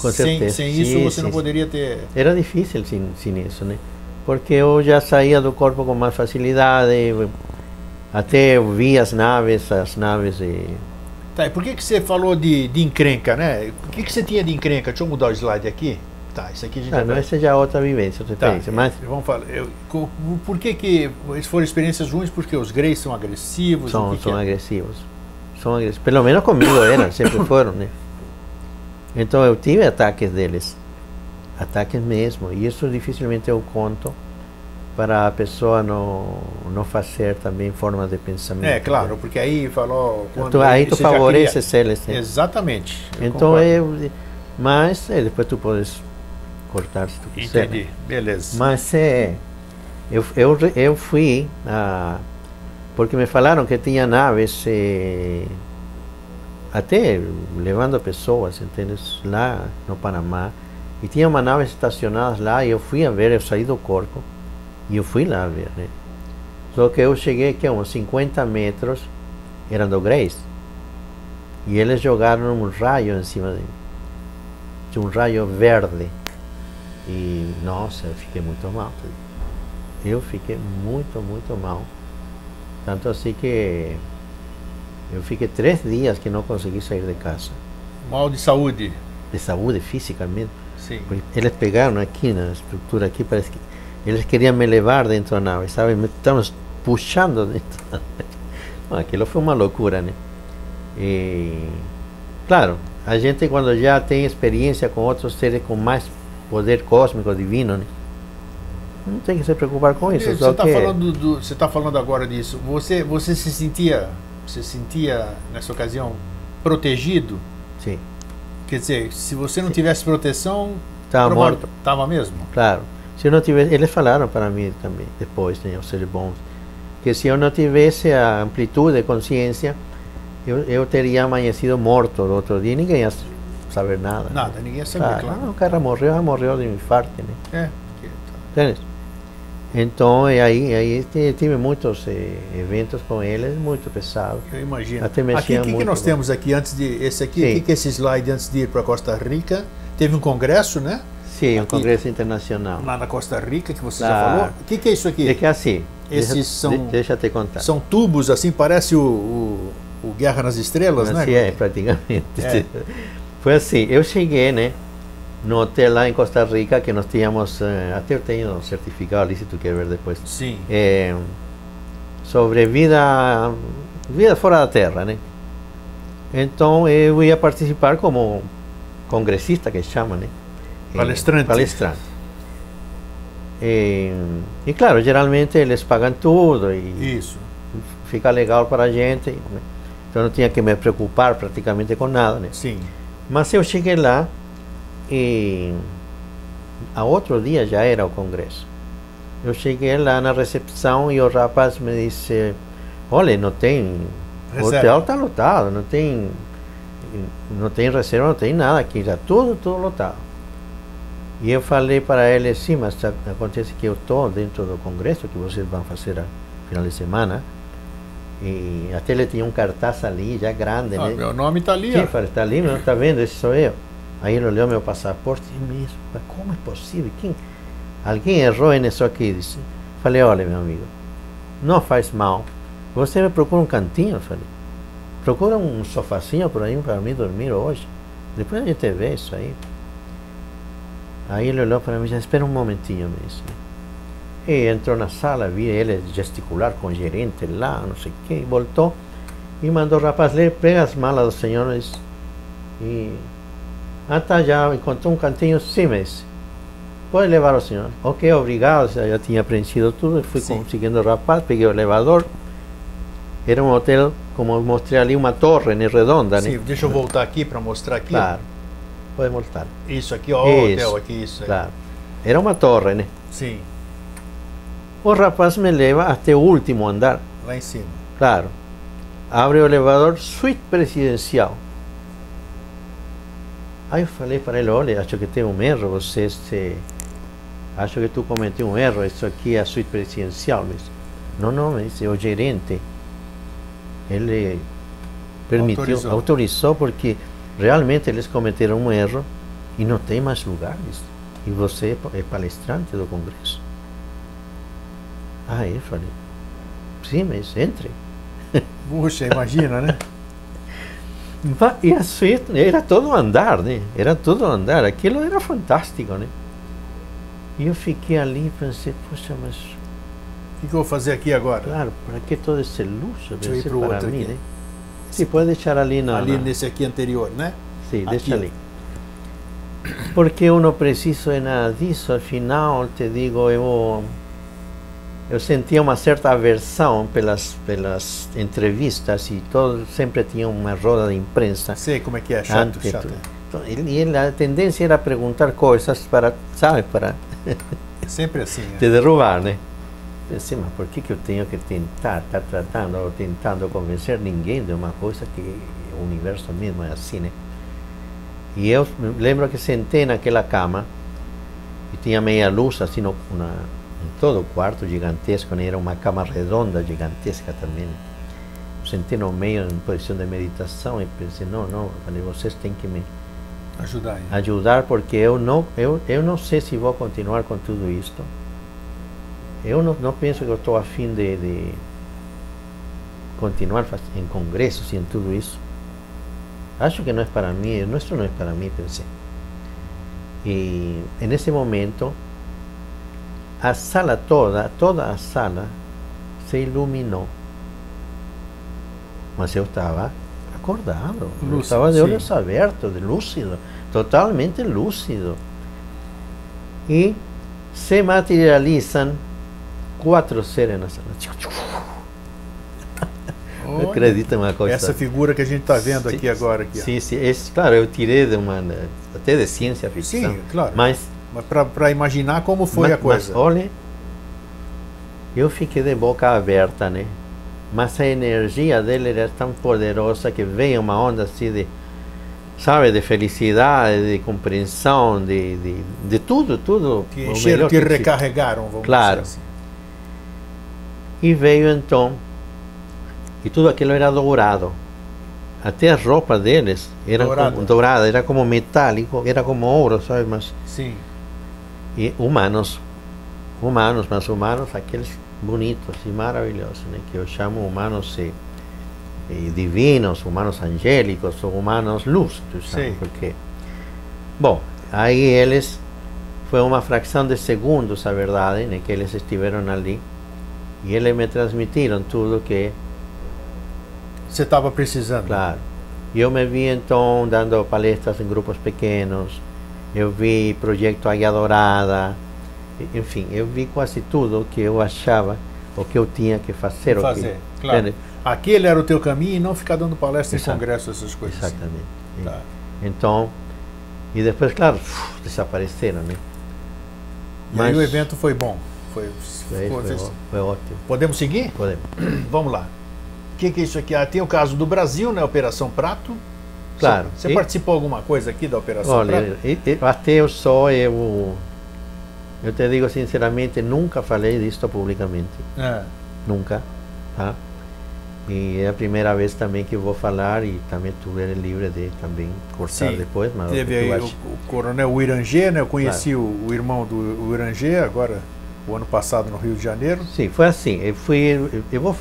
Com sem, certeza. sem isso Sim, você sim, não poderia ter. Era difícil sem, sem isso, né? Porque eu já saía do corpo com mais facilidade, até eu via as naves, as naves e. Tá, e por que, que você falou de, de encrenca, né? O que, que você tinha de encrenca? Deixa eu mudar o slide aqui. Tá, isso aqui a gente Ah, não, vai- essa já é outra vivência, outra Tá, experiência. Mas vamos falar. eu- por que que foram experiências ruins? Porque os greys são agressivos? são, que que são é? agressivos. São agressivos. Pelo menos comigo eram, sempre foram, né? Então eu tive ataques deles. Ataques mesmo. E isso dificilmente eu conto para a pessoa não, não fazer também forma de pensamento. É, claro, porque aí falou. Então, aí tu favorece queria... eles. Né? Exatamente. Então, eu, mas é, depois tu podes cortar se tu quiser. Entendi, né? beleza. Mas é, eu, eu, eu fui, a, porque me falaram que tinha naves, eh, até levando pessoas, entende? Lá no Panamá. E tinha uma nave estacionada lá e eu fui a ver, eu saí do corpo e eu fui lá ver, né? Só que eu cheguei aqui a uns 50 metros, eram do Grace, e eles jogaram um raio em cima de mim. Um raio verde. E, nossa, eu fiquei muito mal. Eu fiquei muito, muito mal. Tanto assim que eu fiquei três dias que não consegui sair de casa. Mal de saúde? De saúde, fisicamente. Sim. Eles pegaram aqui na estrutura, aqui parece que eles queriam me levar dentro da nave, sabe? Me estavam puxando dentro da nave. Aquilo foi uma loucura, né? E, claro, a gente quando já tem experiência com outros seres com mais poder cósmico, divino, né? Não tem que se preocupar com isso. Você está que... falando do, você tá falando agora disso. Você, você se sentia, você sentia nessa ocasião protegido? Sim. Quer dizer, se você não Sim. tivesse proteção, estava morto. Estava mesmo. Claro. Se eu não tivesse, eles falaram para mim também depois, né, os seres bons, que se eu não tivesse a amplitude de consciência, eu, eu teria amanhecido morto no outro dia. Ninguém ia saber nada. Nada, ninguém ia saber, claro. claro. o cara morreu, morreu de um infarto, né? É. Entende? Então, e aí, aí tive muitos eh, eventos com eles, muito pesados. Eu imagino. Até aqui, o que, que nós temos aqui antes de esse aqui? O que, que é esse slide antes de ir para Costa Rica? Teve um congresso, né? Sim, aqui, um congresso internacional. Lá na Costa Rica, que você já falou. O que, que é isso aqui? É que é assim. Esses deixa, são. Deixa eu te contar. São tubos, assim, parece o, o, o Guerra nas Estrelas, Mas né? é, praticamente. É. Foi assim, eu cheguei, né? Lá em Costa Rica que nós tínhamos, eh, tenho um certificado ali se tu quer ver depois. Sim. Eh, sobre vida, vida fora da Terra, né? Então eu ia participar como congressista que chama, né? Palestrante. palestrante. E, e, claro, geralmente eles pagam tudo e Isso. fica legal para a gente. Né? Então não tinha que me preocupar praticamente com nada, né? Sim. Mas eu cheguei lá e a outro dia já era o congresso. Eu cheguei lá na recepção e o rapaz me disse: Olha, não tem. O hotel está lotado, não tem. Não tem reserva, não tem nada aqui, está tudo, tudo lotado. E eu falei para ele: Sim, mas acontece que eu estou dentro do congresso que vocês vão fazer a final de semana. E até ele tinha um cartaz ali, já grande. Ah, né? Meu nome está ali. Sim, está ali, não está vendo? Esse sou eu. Aí ele olhou meu passaporte e me disse, como é possível? Quem? Alguém errou nisso aqui. Disse. Falei, olha meu amigo, não faz mal. Você me procura um cantinho, falei. Procura um sofacinho por aí para mim dormir hoje. Depois a gente vê isso aí. Aí ele olhou para mim e disse, espera um momentinho, me disse. E entrou na sala, vi ele gesticular com o gerente lá, não sei o que, e voltou e mandou o rapaz ler, pega as malas dos senhores e ah, tá, já encontrou um cantinho, sim, mas pode levar o senhor. Ok, obrigado, já tinha preenchido tudo, fui sim. conseguindo o rapaz, peguei o elevador. Era um hotel, como mostrei ali, uma torre né, redonda, sim, né? deixa eu voltar aqui para mostrar aqui. Claro, pode voltar. Isso aqui, ó, o hotel aqui, isso aí. Claro. Era uma torre, né? Sim. O rapaz me leva até o último andar. Lá em cima. Claro. Abre o elevador, suíte presidencial. Aí eu falei para ele, olha, acho que tem um erro, você se... Acho que tu cometeu um erro, isso aqui é a suíte presidencial. Mas, não, não, me disse, o gerente, ele permitiu, autorizou. autorizou porque realmente eles cometeram um erro e não tem mais lugares. E você é palestrante do congresso. Aí eu falei, sim, mas entre. Puxa, imagina, né? E a suíte era todo andar, né? Era todo andar. Aquilo era fantástico, né? E eu fiquei ali e pensei, poxa, mas... O que, que, eu vou fazer aqui agora? Claro, para que todo esse luxo? Deixa eu ir para o outro mim, aqui. Né? Sim, pode deixar ali na... Ali nesse aqui anterior, né? Sim, aqui. deixa ali. Porque eu não preciso de nada disso, afinal, te digo, eu eu sentia uma certa aversão pelas pelas entrevistas e todo sempre tinha uma roda de imprensa. Sei como é que é, chato, Ante chato. tudo. Então, ele, ele- a tendência era perguntar coisas para, sabe, para Sempre assim. né? te derrubar, né? Pensei, mas por que, que eu tenho que tentar, estar tratando ou tentando convencer ninguém de uma coisa que o universo mesmo é assim, né? E eu lembro que sentei naquela cama e tinha meia luz assim no, na, em todo o quarto gigantesco, era uma cama redonda gigantesca também. Sentei no meio em posição de meditação e pensei, não, não, falei, vocês têm que me Ajudar aí. ajudar porque eu não eu, eu não sei se vou continuar com tudo isto eu não, não penso que eu estou a fim de, de continuar em congressos e em tudo isso acho que não é para mim nuestro não é para mim pensei e nesse momento a sala toda toda a sala se iluminou mas eu estava acordado eu Lúcido, estava de sim. olhos abertos de lúcido totalmente lúcido e se materializam quatro seres na sala Olha, acredita uma coisa Essa figura que a gente está vendo Sim, aqui agora. Aqui, sim, sim, esse, claro eu tirei de uma até de ciência ficção Sim, claro. mas Mas para imaginar como foi mas, a coisa. Mas, olha, eu fiquei de boca aberta, né? Mas a energia dele era tão poderosa que veio uma onda assim de, sabe, de felicidade, de compreensão, de, de, de tudo, tudo. que o encheram, que existe. recarregaram, vamos Claro. dizer assim. E veio então, e tudo aquilo era dourado. Até a roupa deles era Dourada. como dourada, era como metálico, era como ouro, sabe? Mas Sim. E humanos, humanos, mas humanos aqueles bonitos e maravilhosos, né? que eu chamo humanos eh, divinos, humanos angélicos, ou humanos luz, tu sabe, Sim. porque... Bom, aí eles, foi uma fração de segundos, a verdade, né? que eles estiveram ali, e eles me transmitiram tudo que Você estava precisando. Claro. Eu me vi então dando palestras em grupos pequenos, eu vi projeto Águia Dourada, enfim, eu vi quase tudo o que eu achava, o que eu tinha que fazer. Fazer, que, claro. Entende? Aquele era o teu caminho e não ficar dando palestra Exato. em congresso, essas coisas. assim. Exatamente. Tá. Então, e depois, claro, desapareceram, né? E aí o evento foi bom. Foi, Foi, foi- foi ótimo. Podemos seguir? Podemos. Vamos lá. O que, que é isso aqui? Ah, tem o caso do Brasil, né? Operação Prato. Claro. Você, você E- participou alguma coisa aqui da Operação Olha, e- e- até eu só eu, eu te digo sinceramente, nunca falei disto publicamente. É. Nunca, tá? E é a primeira vez também que vou falar e também tu eres livre de também cortar Sim. depois, mas o Teve aí o, o coronel Uirangê, né? Eu conheci o, o irmão do Uirangê agora, o ano passado no Rio de Janeiro. Sim, foi assim. Eu fui, eu- eu vou,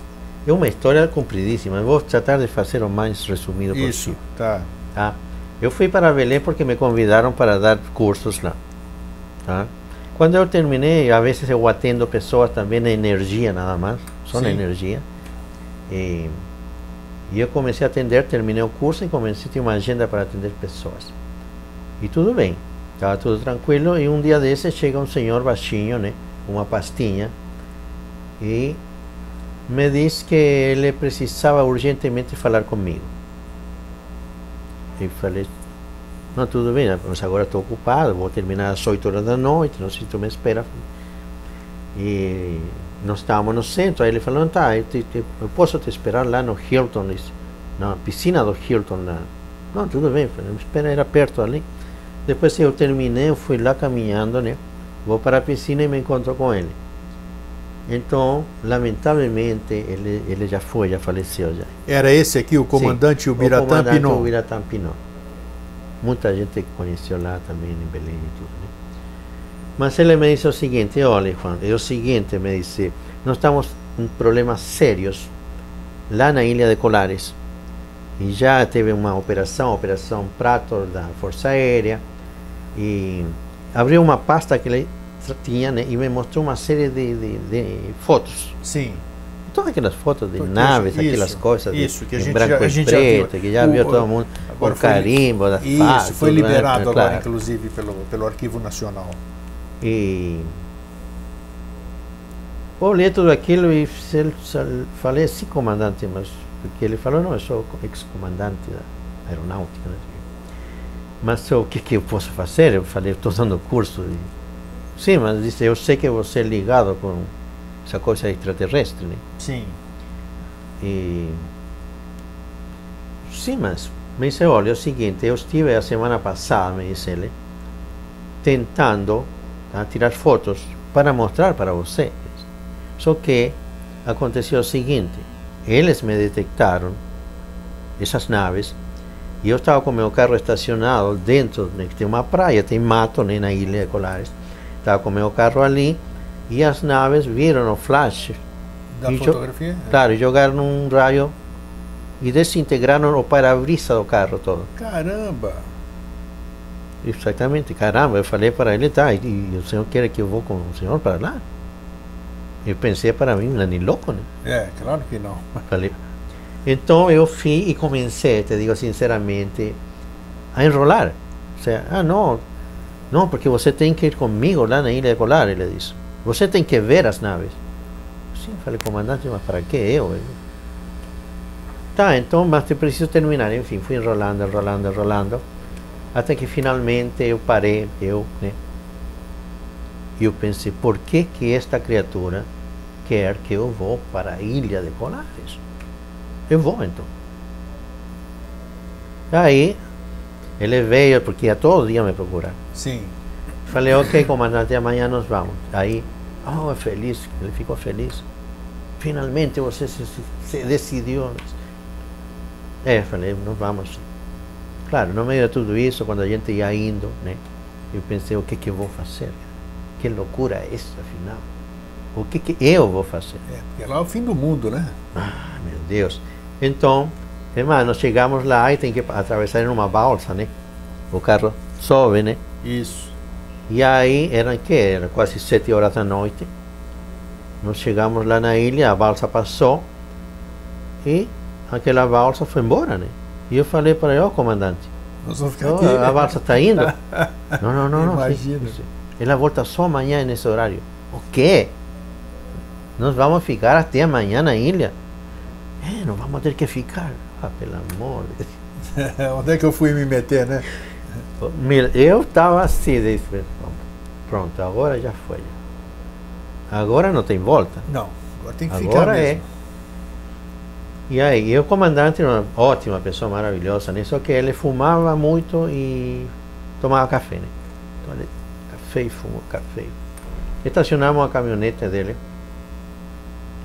é uma história compridíssima. Vou tratar de fazer o mais resumido Isso, possível. tá. Tá? Eu fui para Belém porque me convidaram para dar cursos lá. Tá? Quando eu terminei, às vezes eu atendo pessoas também na energia nada mais, só na Sim. energia. E, e eu comecei a atender, terminei o curso e comecei a ter uma agenda para atender pessoas. E tudo bem, estava tudo tranquilo. E um dia desses chega um senhor baixinho, né, uma pastinha, e me diz que ele precisava urgentemente falar comigo. E falei, não, tudo bem, mas agora estou ocupado, vou terminar às 8 horas da noite, não sei se tu me espera. E nós estávamos no centro, aí ele falou, não, tá, eu, te- te- eu posso te esperar lá no Hilton, disse, na piscina do Hilton lá. Não, tudo bem, falei, me espera, era perto ali. Depois eu terminei, eu fui lá caminhando, né? Vou para a piscina e me encontro com ele. Então, lamentavelmente, ele, ele já foi, já faleceu já. Era esse aqui, o comandante Sim, Ubiratã o comandante Pinon. Ubiratã Pinon. Muita gente conheceu lá também em Belém e tudo. Né? Mas ele me disse o seguinte, olha Juan, é o seguinte, me disse, nós estamos com problemas sérios lá na ilha de Colares. E já teve uma operação, Operação Prato da Força Aérea, e abriu uma pasta que ele tinha né, e me mostrou uma série de, de, de fotos. Sim. Todas aquelas fotos de Porque naves, isso, aquelas coisas de- isso, que a em gente branco já- a gente já preto, que já O- viu todo mundo agora foi li- carimbo da Isso, FAC, foi tudo, né? liberado agora, Claro. inclusive, pelo, pelo Arquivo Nacional. E olhei tudo aquilo e falei, sim, comandante, mas porque ele falou, não, eu sou ex-comandante da aeronáutica. Né? Mas o que, que eu posso fazer? Eu falei, estou dando curso. E, sim, mas disse, eu sei que você é ligado com essa coisa extraterrestre. Né? Sim. E, sim, mas me disse, olha, é o seguinte, eu estive a semana passada, me disse ele, tentando tá, tirar fotos para mostrar para você. Só que aconteceu o seguinte, eles me detectaram, essas naves, e eu estava com meu carro estacionado dentro, né, tem uma praia, tem mato né, na ilha de Colares. Estava com meu carro ali e as naves viram o flash. Da fotografia? Claro, jogaram um raio e desintegraram o para-brisa do carro todo. Caramba! Exatamente, caramba, eu falei para ele, tá, e, e o senhor quer que eu vou com o senhor para lá? Eu pensei para mim, não é nem louco, né? É, claro que não. Falei. Então eu fui e comecei, te digo sinceramente, a enrolar. Ou seja, ah, não, não, porque você tem que ir comigo lá na Ilha de Colar, ele disse. Você tem que ver as naves. Sim, falei, comandante, mas para que eu? Tá, então, mas eu preciso terminar. Enfim, fui enrolando, enrolando, enrolando. Até que finalmente eu parei, eu, né? E eu pensei, por que que esta criatura quer que eu vou para a ilha de Colares? Eu vou então. Aí ele veio, porque ia todo dia me procurar. Sim. Falei, ok, comandante, amanhã nós vamos. Aí, oh, feliz, ele ficou feliz. Finalmente você se, se decidiu. É, falei, nós vamos. Claro, no meio de tudo isso, quando a gente ia indo, né, eu pensei, o que que eu vou fazer? Que loucura é essa, afinal? O que, que eu vou fazer? É, porque lá é o fim do mundo, né? Ah, meu Deus. Então, irmão, nós chegamos lá e tem que atravessar em uma balsa, né? O carro sobe, né? Isso. E aí, eram que? Era quase sete horas da noite. Nós chegamos lá na ilha, a balsa passou e aquela balsa foi embora, né? E eu falei para ele, ó, oh, comandante, nós vamos ficar oh, aqui. a balsa está indo? não, não, não, não. Imagina. Sim, sim. Ela volta só amanhã nesse horário. O quê? Nós vamos ficar até amanhã na ilha? É, não vamos ter que ficar. Ah, pelo amor de Deus. Onde é que eu fui me meter, né? Eu estava assim, disse, pronto, agora já foi. Agora não tem volta. Não, agora tem que agora ficar é. mesmo. E aí, o comandante era uma ótima pessoa, maravilhosa, né? Só que ele fumava muito e tomava café, né? Então ele café e fumo, café. Estacionamos a caminhonete dele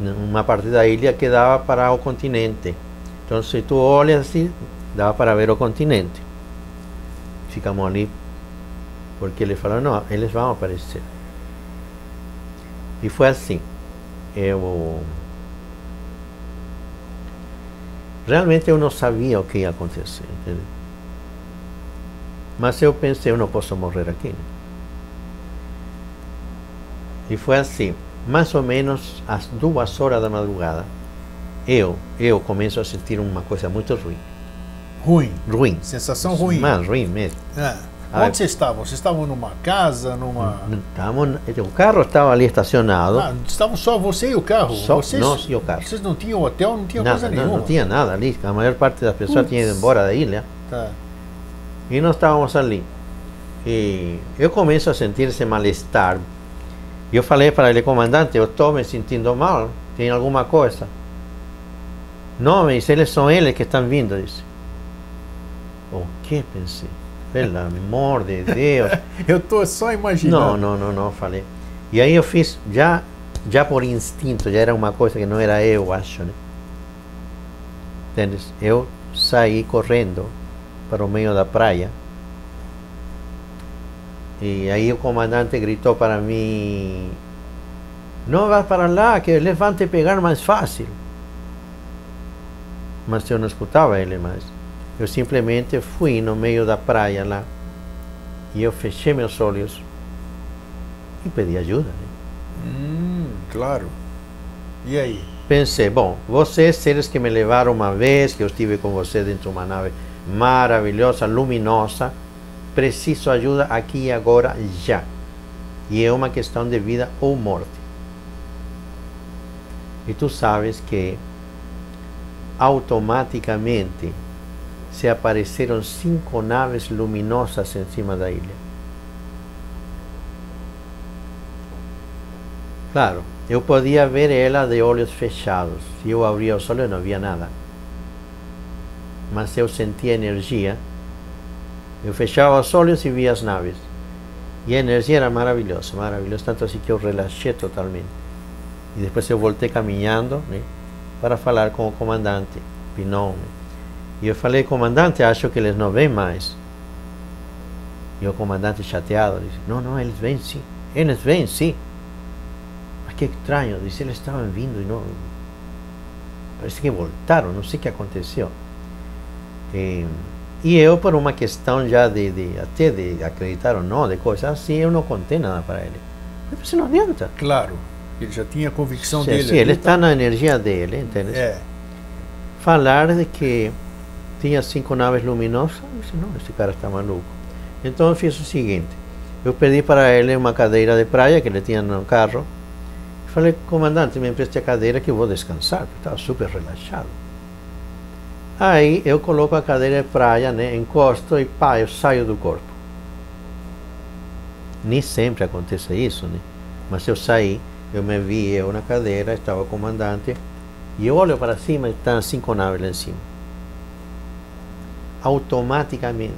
numa parte da ilha que dava para o continente. Então, se tu olhas assim, dava para ver o continente. Ficamos ali, porque ele falou: não, eles vão aparecer. E foi assim. Eu. Realmente eu não sabia o que ia acontecer. Entendeu? Mas eu pensei: eu não posso morrer aqui. Né? E foi assim, mais ou menos às duas horas da madrugada, eu, eu começo a sentir uma coisa muito ruim. Ruim. Ruim. Sensação ruim. Mas ruim mesmo. É. Onde vocês estavam? Vocês estavam numa casa, numa. Estávamos, o carro estava ali estacionado. Ah, estavam só você e o carro? Só vocês, nós e o carro. Vocês não tinham hotel, não tinham nada, coisa não, nenhuma? não tinha nada ali. A maior parte das pessoas tinha ido embora da ilha. Tá. E nós estávamos ali. E eu começo a sentir esse mal-estar. Eu falei para ele, comandante, eu estou me sentindo mal. Tem alguma coisa? Não, mas eles são eles que estão vindo, disse. O que pensei? Pelo amor de Deus. Eu estou só imaginando. Não, não, não, não, falei. E aí eu fiz, já, já por instinto, já era uma coisa que não era eu, acho, né? Entendes? Eu saí correndo para o meio da praia. E aí o comandante gritou para mim: Não vá para lá, que eles vão te pegar mais fácil. Mas eu não escutava ele mais. Eu simplesmente fui no meio da praia lá e eu fechei meus olhos e pedi ajuda. Né? Hum, claro. E aí? Pensei, bom, vocês, seres que me levaram uma vez, que eu estive com vocês dentro de uma nave maravilhosa, luminosa, preciso ajuda aqui e agora, já. E é uma questão de vida ou morte. E tu sabes que automaticamente se apareceram cinco naves luminosas em cima da ilha. Claro, eu podia ver ela de olhos fechados. Se eu abria os olhos, não via nada. Mas eu sentia energia. Eu fechava os olhos e via as naves. E a energia era maravilhosa, maravilhosa. Tanto assim que eu relaxei totalmente. E depois eu voltei caminhando né, para falar com o comandante Pinon. Né. E eu falei, comandante, acho que eles não vêm mais. E o comandante chateado disse, não, não, eles vêm sim. Eles vêm sim. Mas que estranho, disse, eles estavam vindo e não... Parece que voltaram, não sei o que aconteceu. E, e eu, por uma questão já de, de, até de acreditar ou não, de coisas assim, eu não contei nada para ele. Pensei, não adianta. Claro. Ele já tinha a convicção sim, dele. Sim, ele está na energia dele, entende? É. Falar de que tinha cinco naves luminosas, eu disse, não, esse cara está maluco. Então eu fiz o seguinte, eu pedi para ele uma cadeira de praia que ele tinha no carro. Falei, comandante, me empreste a cadeira que eu vou descansar, porque estava super relaxado. Aí eu coloco a cadeira de praia, né, encosto e pá, eu saio do corpo. Nem sempre acontece isso, né? Mas eu saí eu me vi eu na cadeira, estava o comandante, e eu olho para cima e estão cinco naves lá em cima. Automaticamente,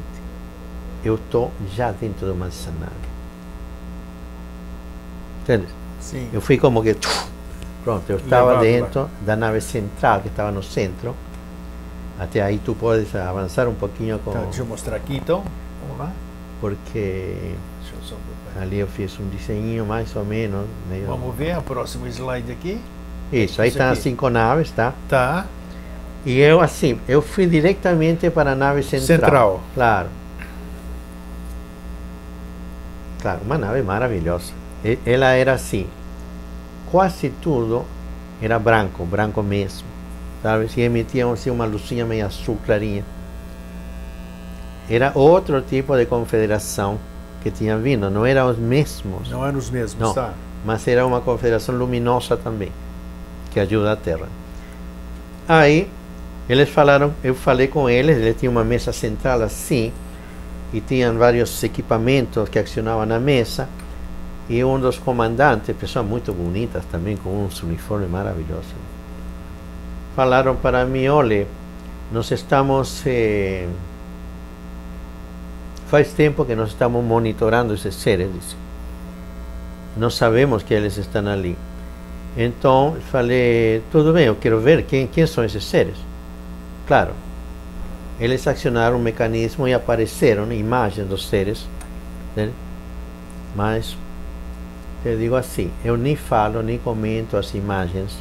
eu estou já dentro de uma nave. Entende? Sim. Eu fui como que. Pronto, eu estava dentro da nave central que estava no centro. Até aí tu podes avançar um pouquinho com. Tá, deixa eu mostrar aqui então. Vamos lá. Porque eu só Ali eu fiz um desenho mais ou menos. Meio... Vamos ver o próximo slide aqui. Isso, aí estão as cinco naves, tá? Tá. E eu assim, eu fui diretamente para a nave central. Central. Claro. Claro, uma nave maravilhosa. E, ela era assim, quase tudo era branco, branco mesmo. Sabe? Se emitia assim, uma luzinha meio azul clarinha. Era outro tipo de confederação que tinham vindo, não eram os mesmos. Não eram os mesmos, não, tá? Mas era uma confederação luminosa também, que ajuda a Terra. Aí, eles falaram, eu falei com eles, eles tinham uma mesa central assim, e tinham vários equipamentos que acionavam na mesa, e um dos comandantes, pessoas muito bonitas também, com uns uniformes maravilhosos, falaram para mim, olha, nós estamos... Eh, Faz tempo que nós estamos monitorando esses seres, disse. Nós sabemos que eles estão ali. Então, falei, tudo bem, eu quero ver quem, quem são esses seres. Claro, eles acionaram um mecanismo e apareceram imagens dos seres. Né? Mas, eu digo assim, eu nem falo, nem comento as imagens,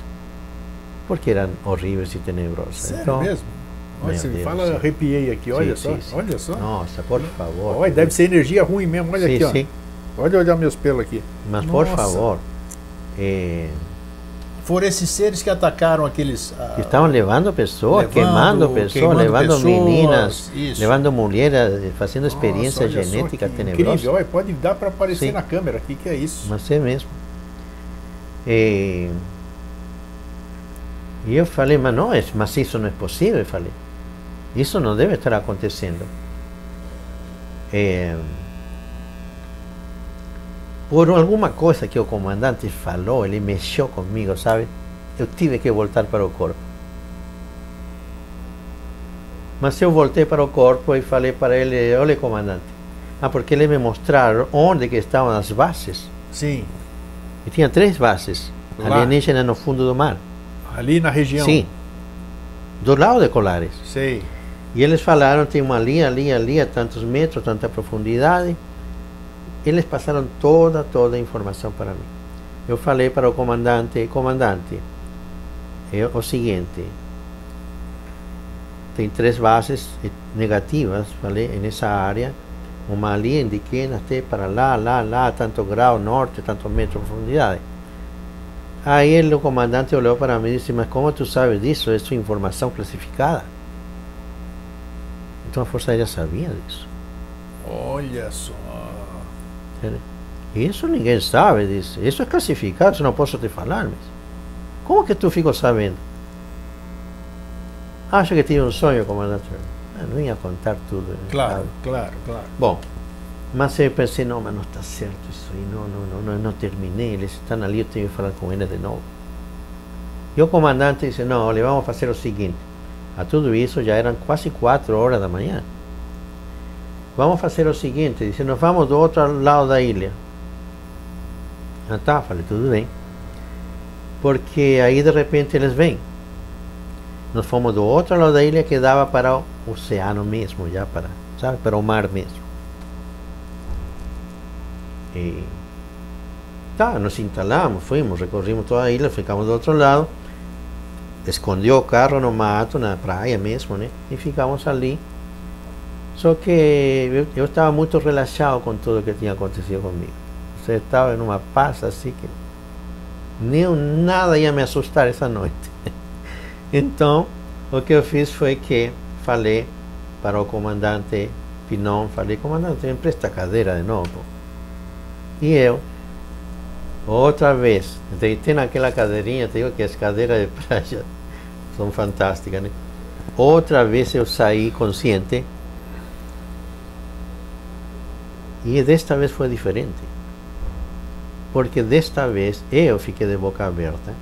porque eram horríveis e tenebrosas. Sério então, mesmo? Olha, você Deus fala, arrepiei aqui, olha Sim, só, sim, sim. olha só. Nossa, por favor. Olha, deve ser energia ruim mesmo, olha sim, aqui, ó. Olha olhar meus pelos aqui. Mas por Nossa. favor, eh, Foram esses seres que atacaram aqueles. ah, estavam levando pessoas, queimando pessoas, levando pessoas, meninas, isso. levando mulheres, fazendo nossa, experiência só genética que tenebrosa. Incrível, olha, pode dar para aparecer Sim. na câmera aqui, que é isso. Mas é mesmo. E, e eu falei, mas não, mas isso não é possível, eu falei. Isso não deve estar acontecendo. Por alguma coisa que o comandante falou, ele mexeu comigo, sabe? Eu tive que voltar para o corpo. Mas eu voltei para o corpo e falei para ele, olha comandante, ah, porque eles me mostraram onde que estavam as bases. Sim, E tinha três bases Lá. alienígenas no fundo do mar. ali na região. Sim. Do lado de Colares. Sei. E eles falaram, tem uma linha, linha, linha, tantos metros, tanta profundidade. Eles passaram toda, toda a informação para mim. Eu falei para o comandante, comandante, é o seguinte, tem três bases negativas, falei, nessa área, uma ali, indiquei até para lá, lá, lá, tanto grau norte, tanto metro de profundidade. Aí o comandante olhou para mim e disse, mas como tu sabes disso? Isso é informação classificada. Então a Força Aérea sabia disso. Olha só. Isso ninguém sabe disso. Isso é classificado, isso não posso te falar. Mas... Como que tu ficou sabendo? Acho que tive um sonho, comandante. Eu não ia contar tudo. né? Claro, Sabe? claro, claro. Bom, mas eu pensei, não, mas não está certo isso aí, não, não, não, não, não terminei, eles estão ali, eu tenho que falar com eles de novo. E o comandante disse, não, olha, vamos fazer o seguinte, a tudo isso já eram quase quatro horas da manhã. Vamos fazer o seguinte, disse, nós vamos do outro lado da ilha. Ah tá, falei, tudo bem. Porque aí de repente eles vêm. Nós fomos do outro lado da ilha que dava para o oceano mesmo, já para, para o mar mesmo. E tá, nos instalamos, fomos, recorrimos toda a ilha, ficamos do outro lado, escondeu o carro no mato, na praia mesmo, né? E ficamos ali. Só que eu, estava muito relaxado com tudo que tinha acontecido comigo. Você estava em uma paz assim que nem nada ia me assustar essa noite. Então, o que eu fiz foi que falei para o comandante Pinon, falei, comandante, empresta a cadeira de novo. E eu, outra vez, deitei naquela cadeirinha, te digo que as cadeiras de praia são fantásticas, né? Outra vez eu saí consciente e desta vez foi diferente. Porque desta vez eu fiquei de boca aberta.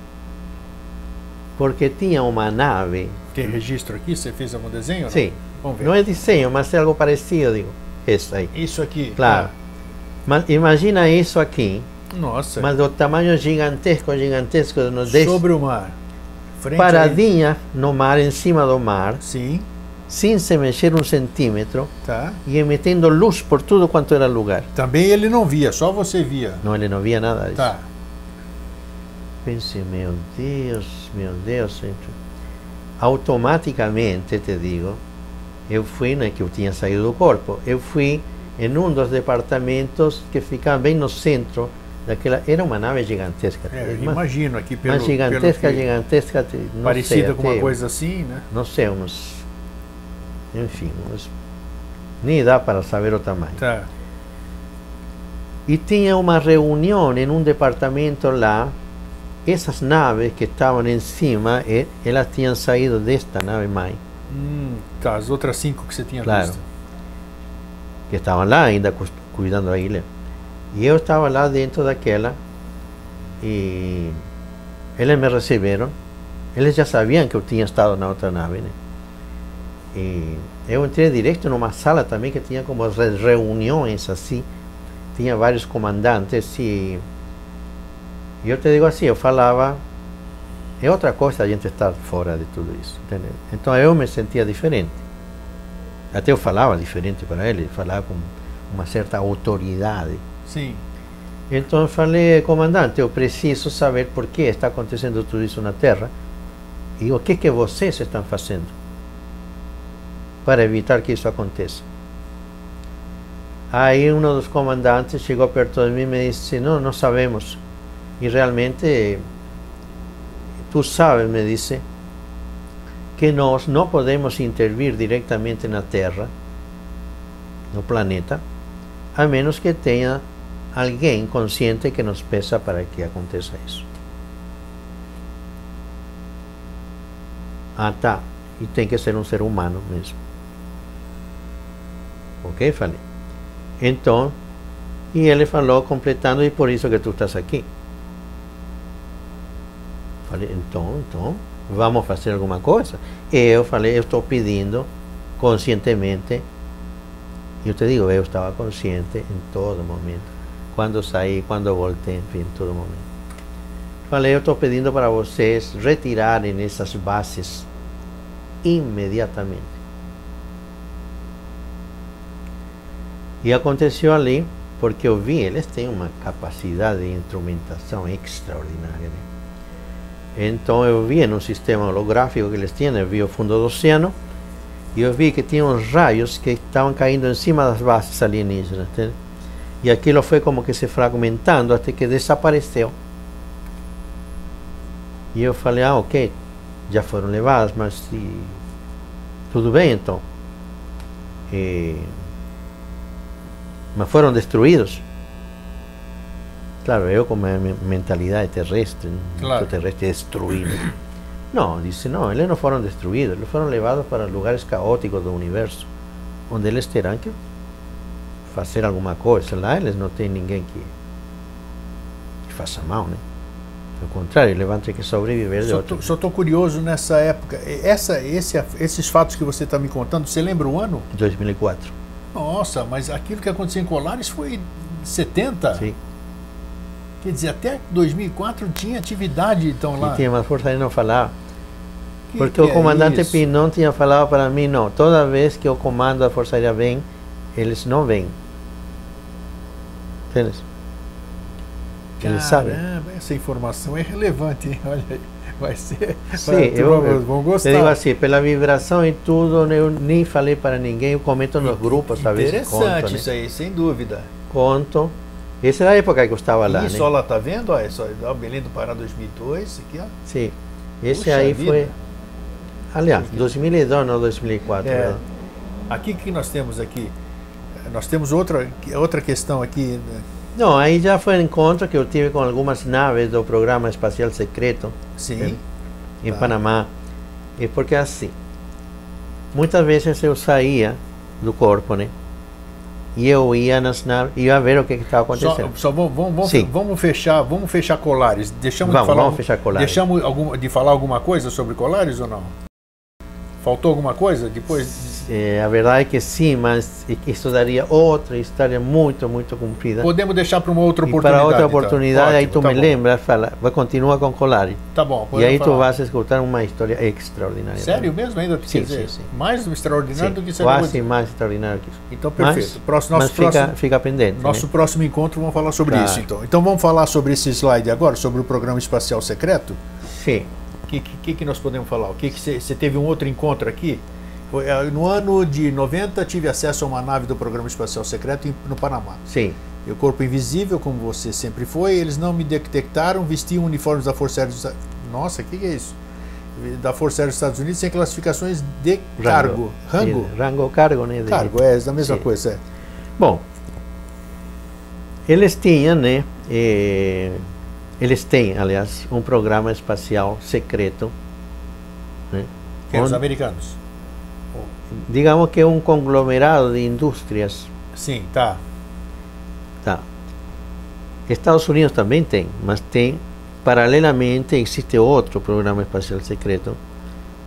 Porque tinha uma nave, Tem registro aqui? Você fez algum desenho? sim, ver. não é desenho, mas é algo parecido, digo, essa aí. Isso aqui. Claro. Mas imagina isso aqui, Nossa. mas do tamanho gigantesco, gigantesco, Sobre o mar. Frente paradinha no mar, em cima do mar. Sim, sem se mexer um centímetro tá. e emitendo luz por tudo quanto era lugar. Também ele não via, só você via. Não, ele não via nada disso. Tá. Pensei, meu Deus, meu Deus. gente. Automaticamente, te digo, eu fui, não é que eu tinha saído do corpo, eu fui em um dos departamentos que ficava bem no centro daquela. Era uma nave gigantesca. É, eu mas, imagino aqui pelo. mas gigantesca, pelo que- gigantesca. te- não Parecida sei, com uma coisa assim, né? Não sei, uns. Nem dá para saber o tamanho. Tá. E tinha uma reunião em um departamento lá. Essas naves que estavam em cima, eh, elas tinham saído desta nave mãe, Hum, tá, as outras cinco que você tinha Claro. visto. que estavam lá ainda cuidando da ilha. E eu estava lá dentro daquela e eles me receberam. Eles já sabiam que eu tinha estado na outra nave, né? E eu entrei direto numa sala também que tinha como re- reuniões assim. Tinha vários comandantes e eu te digo assim, eu falava é outra coisa a gente estar fora de tudo isso, entendeu? Então eu me sentia diferente. Até eu falava diferente para ele, falava com uma certa autoridade. Sim. Então eu falei, comandante, eu preciso saber por que está acontecendo tudo isso na Terra e o que que vocês estão fazendo para evitar que isso aconteça. Aí um dos comandantes chegou perto de mim e me disse, não, não sabemos. E realmente, tu sabes, me disse, que nós não podemos intervir diretamente na Terra, no planeta, a menos que tenha alguém consciente que nos peça para que aconteça isso. Ah, tá. E tem que ser um ser humano mesmo. Ok? Falei. Então, e ele falou, completando, e por isso que tu estás aqui. Falei, então, então, vamos fazer alguma coisa? E eu falei, eu estou pedindo conscientemente. E eu te digo, eu estava consciente em todo momento. Quando saí, quando voltei, enfim, em todo momento. Falei, eu estou pedindo para vocês retirarem essas bases imediatamente. E aconteceu ali, porque eu vi, eles têm uma capacidade de instrumentação extraordinária. né? Então eu vi no sistema holográfico que eles tinham, eu vi o fundo do oceano, e eu vi que tinha uns raios que estavam caindo em cima das bases alienígenas. entende? E aquilo foi como que se fragmentando até que desapareceu. E eu falei, ah, ok, já foram levadas, mas tudo bem então. Mas foram destruídos. Claro, eu com a minha mentalidade terrestre, Claro. terrestre destruído. Não, disse, não, eles não foram destruídos, eles foram levados para lugares caóticos do universo, onde eles terão que fazer alguma coisa. Lá eles não têm ninguém que, que faça mal, né? Ao contrário, eles vão ter que sobreviver de Só outro. tô, só tô curioso nessa época. Essa, esse, esses fatos que você está me contando, você lembra o ano? 2004. Nossa, mas aquilo que aconteceu em Colares foi 70? Sim. Quer dizer, até 2004 tinha atividade então lá. E tinha uma força de não falar. Que Porque que o é comandante isso? Pinon tinha falado para mim, não, toda vez que o comando da Força Aérea vem, eles não vêm. Entende? Eles sabem. Caramba, essa informação é relevante, hein? Olha aí. Vai ser. Sim, eu, vão, eu, vão eu gostar. digo assim, pela vibração e tudo, eu nem falei para ninguém, eu comento nos grupos, talvez Interessante conto, né? isso aí, sem dúvida. Conto. Essa era a época que eu estava lá, Isso, né? lá tá vendo? É só, Belém do Pará 2002, aqui, ó. Sim. Esse Puxa aí vida. foi, aliás, 2002, não 2004. É. né? Aqui que nós temos aqui, nós temos outra, outra questão aqui. Não, aí já foi um encontro que eu tive com algumas naves do programa espacial secreto. Sim. em Tá. Panamá. E porque assim, muitas vezes eu saía do corpo, né? E eu ia nas naves, ia ver o que estava Só, acontecendo. só vamos, vamos, vamos, vamos fechar, vamos fechar colares. Deixamos Vamos, de falar, vamos fechar Colares. Deixamos algum, de falar alguma coisa sobre colares ou não? Faltou alguma coisa depois? Eh, a verdade é que sim, mas isso daria outra história muito, muito comprida. Podemos deixar para uma outra E oportunidade. para outra então. oportunidade, aí Ótimo, tu tá me bom. lembras, fala, vai continuar com Colares. Tá bom. E aí podemos tu falar. vas escutar uma história extraordinária. Sério também. mesmo ainda? Sim, dizer, sim, sim. Mais extraordinário do que Sim, você acabou quase de- mais extraordinário que isso. Então, Mas- perfeito. próximo, nosso mas fica, próximo, fica pendente. nosso né? próximo encontro vamos falar sobre Claro. isso. Então. então vamos falar sobre esse slide agora, sobre o programa espacial secreto. Sim. O que, que, que nós podemos falar? O que você teve um outro encontro aqui? Eh, no ano de 90 tive acesso a uma nave do programa espacial secreto no Panamá. Sim. E o corpo invisível, como você sempre foi, eles não me detectaram, vestiam uniformes da Força Aérea dos Estados Nossa, o que, que é isso? Da Força Aérea dos Estados Unidos sem classificações de cargo. Rango? Sim, rango, cargo, né? de- Cargo, é da mesma Sim. coisa. É. Bom, eles tinham, né? eh, eles têm, aliás, um programa espacial secreto. Né, Quem? Os onde- americanos? Digamos que um conglomerado de indústrias. Sim, tá. Tá. Estados Unidos também tem, mas tem, paralelamente, existe outro programa espacial secreto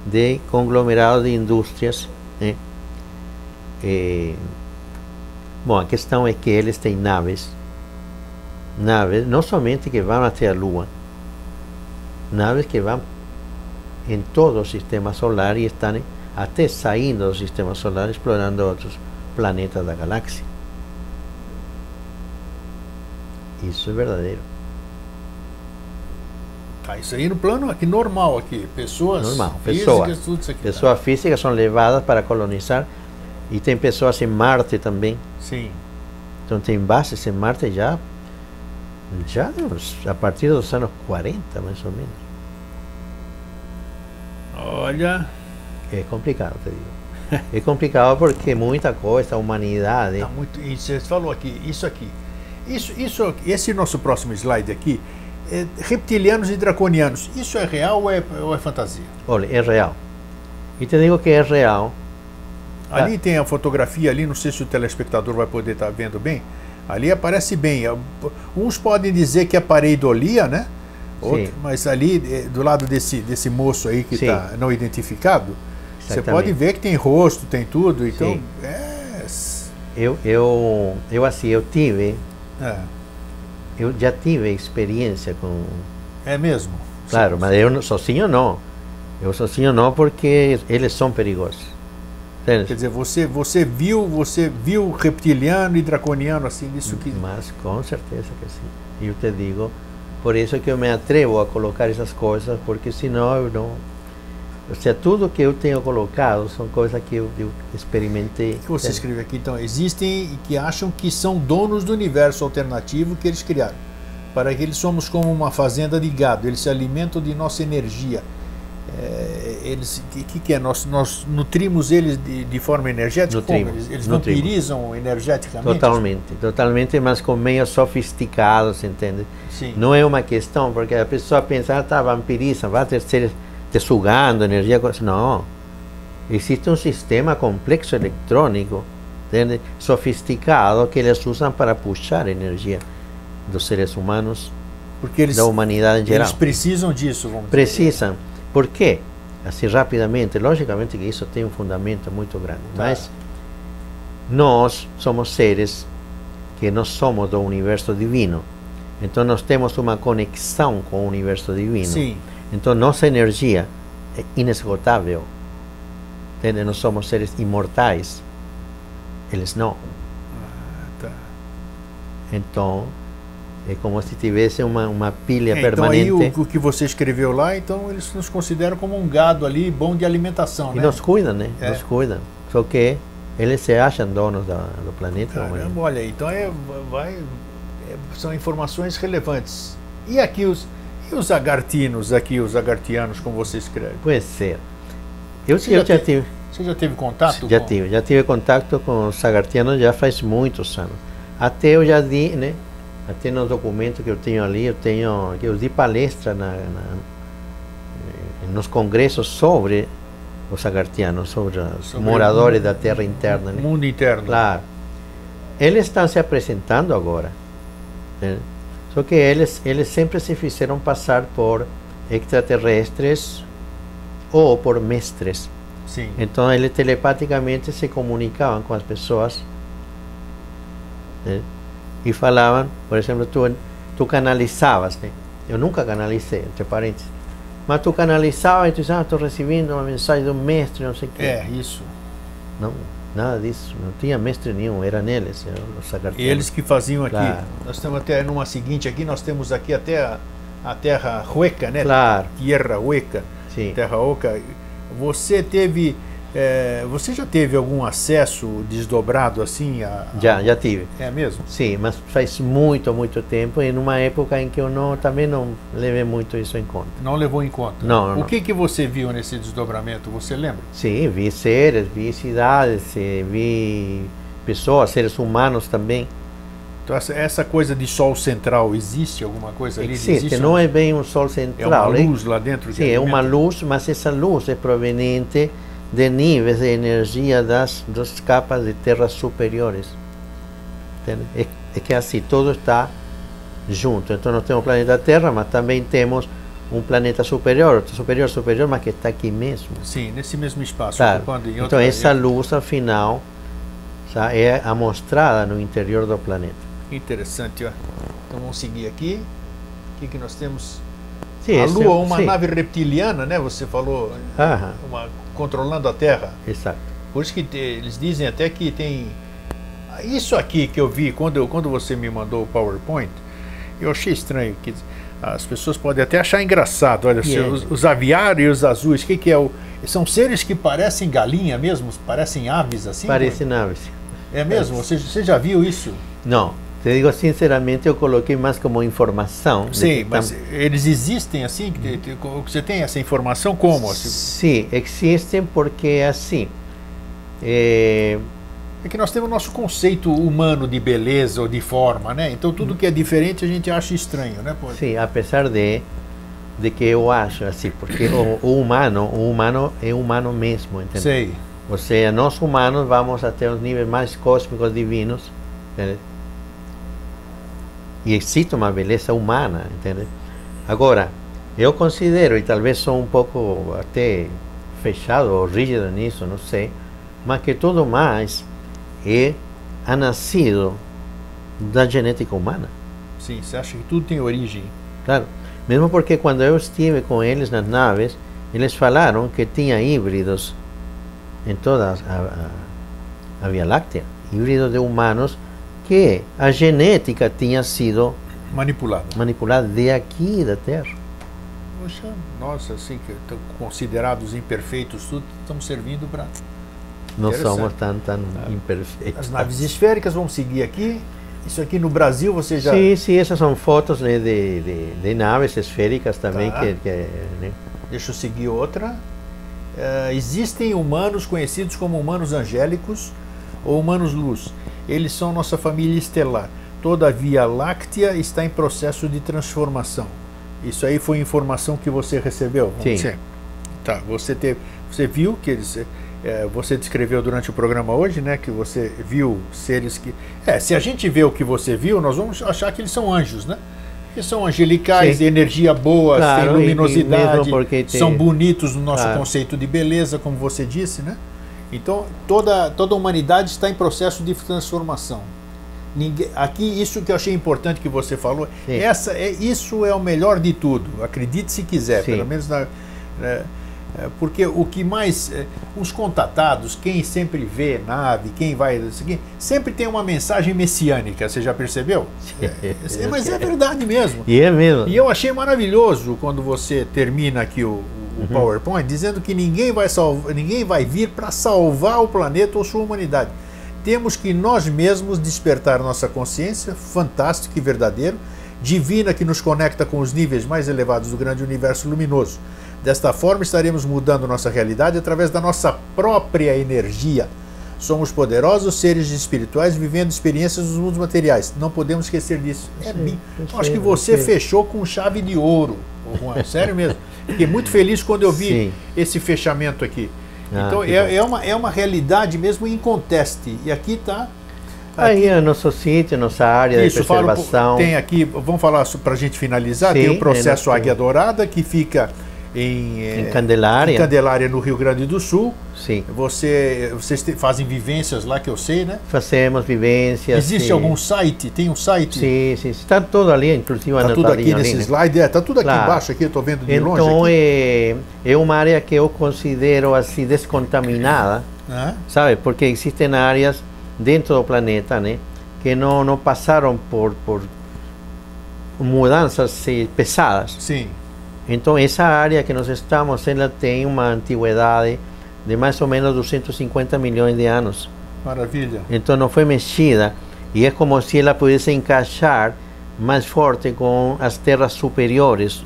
de conglomerado de indústrias. Né? Eh, bom, a questão é que eles têm naves, naves não somente que vão até a Lua, naves que vão em todo o sistema solar e estão até saindo do sistema solar, explorando outros planetas da galáxia. Isso é verdadeiro. Tá, isso aí no plano aqui normal aqui. Pessoas Normal, físicas, pessoas. tudo isso aqui. tá. Pessoas físicas são levadas para colonizar e tem pessoas em Marte também. Sim. Então tem bases em Marte já, já a partir dos anos 40, mais ou menos. Olha, É complicado, te digo. É complicado porque muita coisa, a humanidade. tá muito. E você falou aqui, isso aqui. Isso, isso, esse nosso próximo slide aqui, é reptilianos e draconianos. Isso é real ou é, ou é fantasia? Olha, é real. E te digo que é real. Ali tem a fotografia ali, não sei se o telespectador vai poder estar vendo bem. Ali aparece bem. Uns podem dizer que é pareidolia, né? Outro, Sim. mas ali, eh, do lado desse, desse moço aí que está não identificado, você pode ver que tem rosto, tem tudo. Então, Sim. é, Eu, eu, eu assim, eu tive, é, eu já tive experiência com é mesmo. Claro, Sim. mas eu não- sozinho não. Eu sozinho não porque eles são perigosos. Quer Entende? dizer, você, você viu, você viu reptiliano e draconiano assim, isso que. Mas com certeza que sim. E eu te digo, por isso que eu me atrevo a colocar essas coisas, porque senão eu não. Ou seja, tudo que eu tenho colocado são coisas que eu, eu experimentei. O que você escreve aqui, então, existem e que acham que são donos do universo alternativo que eles criaram. Para que eles somos como uma fazenda de gado, eles se alimentam de nossa energia. é, eles que, que, que é nós nós nutrimos eles de, de forma energética Como? Nutrimos, eles, eles nutrimos. vampirizam energeticamente Totalmente, totalmente, mas com meios sofisticados, entende? sim Não é uma questão, porque a pessoa pensa, ah, tá, vampiriza, vai ter ser te sugando energia. co- Não. Existe um sistema complexo eletrônico, entende? sofisticado, que eles usam para puxar energia dos seres humanos, porque eles da humanidade em geral. eles precisam disso vamos dizer. Precisam. Por quê? Assim, rapidamente, logicamente que isso tem um fundamento muito grande, Tá. mas nós somos seres que nós somos do universo divino. Então nós temos uma conexão com o universo divino. sim Então nossa energia é inesgotável. Entende? Nós somos seres imortais. Eles não. tá. Então é como se tivesse uma, uma pilha É, então permanente. aí o, o que você escreveu lá então eles nos consideram como um gado ali bom de alimentação E né nos cuidam, né? É. Nos cuidam. Só que eles se acham donos da, do planeta. Caramba, olha então é, vai, é- são informações relevantes. E aqui os, e os agartinos, aqui os agartianos, como você escreve? Pode ser. Eu, Você eu já já tive, Você já teve contato? já com... tive, já tive contato com os sagartianos já faz muitos anos. Até eu já di, né? Até no documento que eu tenho ali, eu tenho que eu di palestra na, na- nos congressos sobre os sagartianos, sobre os Sobre moradores o- da Terra interna. né? Mundo interno. Claro. Eles estão se apresentando agora. né? Só que eles, eles sempre se fizeram passar por extraterrestres ou por mestres. Sim. Então eles telepaticamente se comunicavam com as pessoas né? e falavam, por exemplo, tu, tu canalizavas, né? Eu nunca canalizei, entre parênteses. Mas tu canalizavas e tu dizes, ah, estou recebendo uma mensagem do mestre, não sei o quê. É, isso. Não, nada disso. Não tinha mestre nenhum, eram eles, eram os sagartianos. Eles que faziam aqui. Claro. Nós temos até numa seguinte aqui, nós temos aqui até a, a terra hueca, né? Claro, Tierra hueca, sim. terra oca. Você teve, eh, você já teve algum acesso desdobrado assim? A, a- Já, já tive. É mesmo? Sim, mas faz muito, muito tempo e numa época em que eu não, também não levei muito isso em conta. Não levou em conta. Não, O não. que que você viu nesse desdobramento? Você lembra? Sim, vi seres, vi cidades, eh, vi pessoas, seres humanos também. Então essa, essa coisa de sol central existe alguma coisa ali? Existe, não é bem um sol É uma central. luz lá dentro? que Sim, é uma alimenta? luz, mas essa luz é proveniente de níveis de energia das, das capas de terras superiores. É, é que assim, tudo está junto. Então nós temos o planeta Terra, mas também temos um planeta superior, outro superior, superior, mas que está aqui mesmo. Sim, nesse mesmo espaço. Claro. Então outra- essa luz, afinal, é amostrada no interior do planeta. Interessante, ó. Então vamos seguir aqui. O que, que nós temos? Sim, a Lua, uma sim. nave reptiliana, né? Você falou, Aham, uma- controlando a Terra. exato. Por isso que te- eles dizem até que tem. Isso aqui que eu vi quando, eu, quando você me mandou o PowerPoint, eu achei estranho. que As pessoas podem até achar engraçado. Olha, é? os, os aviários azuis, o que, que é o. São seres que parecem galinha mesmo, parecem aves assim? Parece naves. É mesmo? Você, você já viu isso? Não, te digo sinceramente, eu coloquei mais como informação. Sim, mas tam- eles existem assim? Você tem essa informação como? Assim? Sim, existem porque é assim. É, É que nós temos o nosso conceito humano de beleza ou de forma, né? Então tudo que é diferente a gente acha estranho, né? Pô? sim, apesar de, de que eu acho assim, porque o, o humano, o humano é humano mesmo, entende? Sei. Ou seja, nós humanos vamos até os níveis mais cósmicos divinos, entende? E existe uma beleza humana, entende? Agora, eu considero, e talvez sou um pouco até fechado ou rígido nisso, não sei, mas que tudo mais é nascido da genética humana. Sim, você acha que tudo tem origem? Claro. Mesmo porque quando eu estive com eles nas naves, eles falaram que tinha híbridos em toda a, a, a Via Láctea, híbridos de humanos que a genética tinha sido Manipulado. manipulada de aqui da Terra. Poxa, nossa, assim, que considerados imperfeitos, tudo estamos servindo para. Não somos tão, tão imperfeitos. As naves esféricas, vamos seguir aqui. Isso aqui no Brasil você já. Sim, sim, essas são fotos né, de, de, de naves esféricas também Tá. que, que, né, Deixa eu seguir outra. Uh, existem humanos conhecidos como humanos angélicos ou humanos luz. Eles são nossa família estelar. Toda a Via Láctea está em processo de transformação. Isso aí foi informação que você recebeu? Sim. Sim. Tá, você, teve, você viu que eles. É, você descreveu durante o programa hoje, né? Que você viu seres que. É, se a gente vê o que você viu, nós vamos achar que eles são anjos, né? Que são angelicais, de energia boa, claro, têm luminosidade, tem... são bonitos no nosso claro. conceito de beleza, como você disse, né? Então toda, toda a humanidade está em processo de transformação. Ninguém, aqui isso que eu achei importante que você falou, essa é isso é o melhor de tudo. Acredite se quiser, Sim. pelo menos na, né, é, porque o que mais. É, os contatados, quem sempre vê nave, quem vai. Sempre tem uma mensagem messiânica, você já percebeu? É, mas é verdade mesmo. E é mesmo. E eu achei maravilhoso quando você termina aqui o, o uhum. PowerPoint dizendo que ninguém vai, ninguém vai vir para salvar o planeta ou sua humanidade. Temos que nós mesmos despertar nossa consciência, fantástico e verdadeiro, divina que nos conecta com os níveis mais elevados do grande universo luminoso Desta forma, estaremos mudando nossa realidade através da nossa própria energia. Somos poderosos seres espirituais vivendo experiências dos mundos materiais. Não podemos esquecer disso. É bem. Acho que você fechou com chave de ouro. Sério mesmo. Fiquei muito feliz quando eu vi Sim. esse fechamento aqui. Ah, então é, é, uma, é uma realidade mesmo em conteste. E aqui está Aí é nosso sítio, nossa área Isso, de preservação. Falo, tem aqui, vamos falar para a gente finalizar, Sim, tem o processo é Águia Dourada, que fica em, em Candelária. Em Candelária, no Rio Grande do Sul. Sim. Você, vocês te, fazem vivências lá que eu sei, né? Fazemos vivências. Existe sim. algum site? Tem um site? Sim, sim. Está tudo ali, inclusive Está tudo aqui nesse ali, né? slide. Está é, tudo aqui claro. embaixo, aqui, estou vendo de então, longe. Então é, é uma área que eu considero assim descontaminada, ah. sabe? Porque existem áreas dentro do planeta, né? Que não, não passaram por, por mudanças eh, pesadas. Sim. Então, essa área que nós estamos, ela tem uma antiguidade de mais ou menos 250 milhões de anos. Maravilha. Então, não foi mexida e é como se ela pudesse encaixar mais forte com as terras superiores,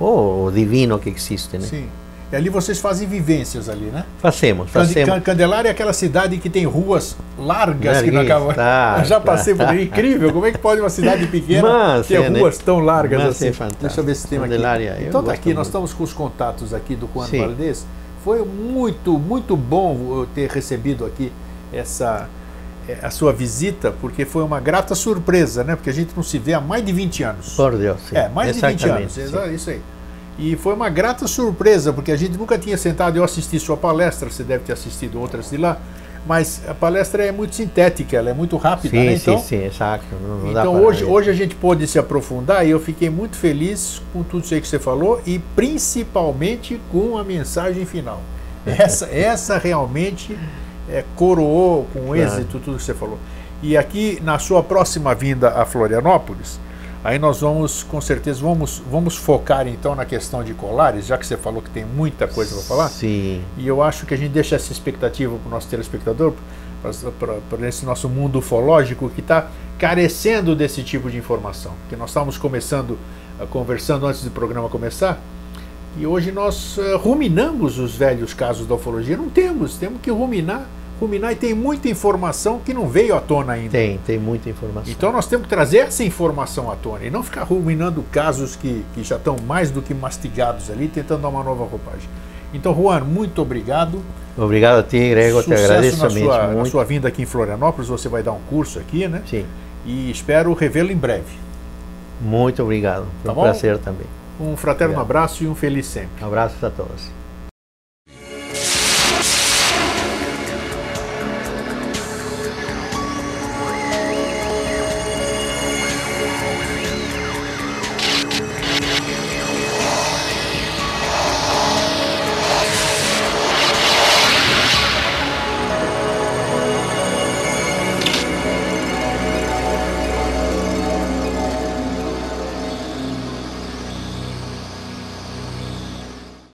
o divino que existe, né? Sim. E ali vocês fazem vivências ali, né? Fazemos, fazemos. Candelária é aquela cidade que tem ruas largas que não acabam. Tá, Eu já passei por aí, incrível. Como é que pode uma cidade pequena Mas, ter é, ruas né? tão largas Mas assim? É fantástico. Deixa eu ver se tem Candelária, aqui. Então tá aqui, muito. nós estamos com os contatos aqui do Juan Sim. Valdez. Foi muito, muito bom ter recebido aqui essa é, a sua visita, porque foi uma grata surpresa, né? Porque a gente não se vê há mais de 20 anos. Por Deus, sim. É, mais de 20 anos. Sim. Isso aí. E foi uma grata surpresa, porque a gente nunca tinha sentado. Eu assisti sua palestra, você deve ter assistido outras de lá, mas a palestra é muito sintética, ela é muito rápida. Sim, né? então, sim, sim, exato. Não, então hoje, hoje a gente pôde se aprofundar e eu fiquei muito feliz com tudo isso aí que você falou e principalmente com a mensagem final. Essa, essa realmente é, coroou com êxito tudo que você falou. E aqui, na sua próxima vinda a Florianópolis, Aí nós vamos, com certeza, vamos, vamos focar então na questão de colares, já que você falou que tem muita coisa para falar. Sim. E eu acho que a gente deixa essa expectativa para o nosso telespectador, para esse nosso mundo ufológico que está carecendo desse tipo de informação. Porque nós estávamos começando, uh, conversando antes do programa começar, e hoje nós uh, ruminamos os velhos casos da ufologia. Não temos, temos que ruminar ruminar e tem muita informação que não veio à tona ainda. Tem, tem muita informação. Então nós temos que trazer essa informação à tona e não ficar ruminando casos que, que já estão mais do que mastigados ali, tentando dar uma nova roupagem. Então, Juan, muito obrigado. Obrigado a ti, Grego, te agradeço na sua, muito. na sua vinda aqui em Florianópolis, você vai dar um curso aqui, né? Sim. E espero revê-lo em breve. Muito obrigado. Foi tá um bom? prazer também. Um fraterno obrigado. abraço e um feliz sempre. Abraços a todos.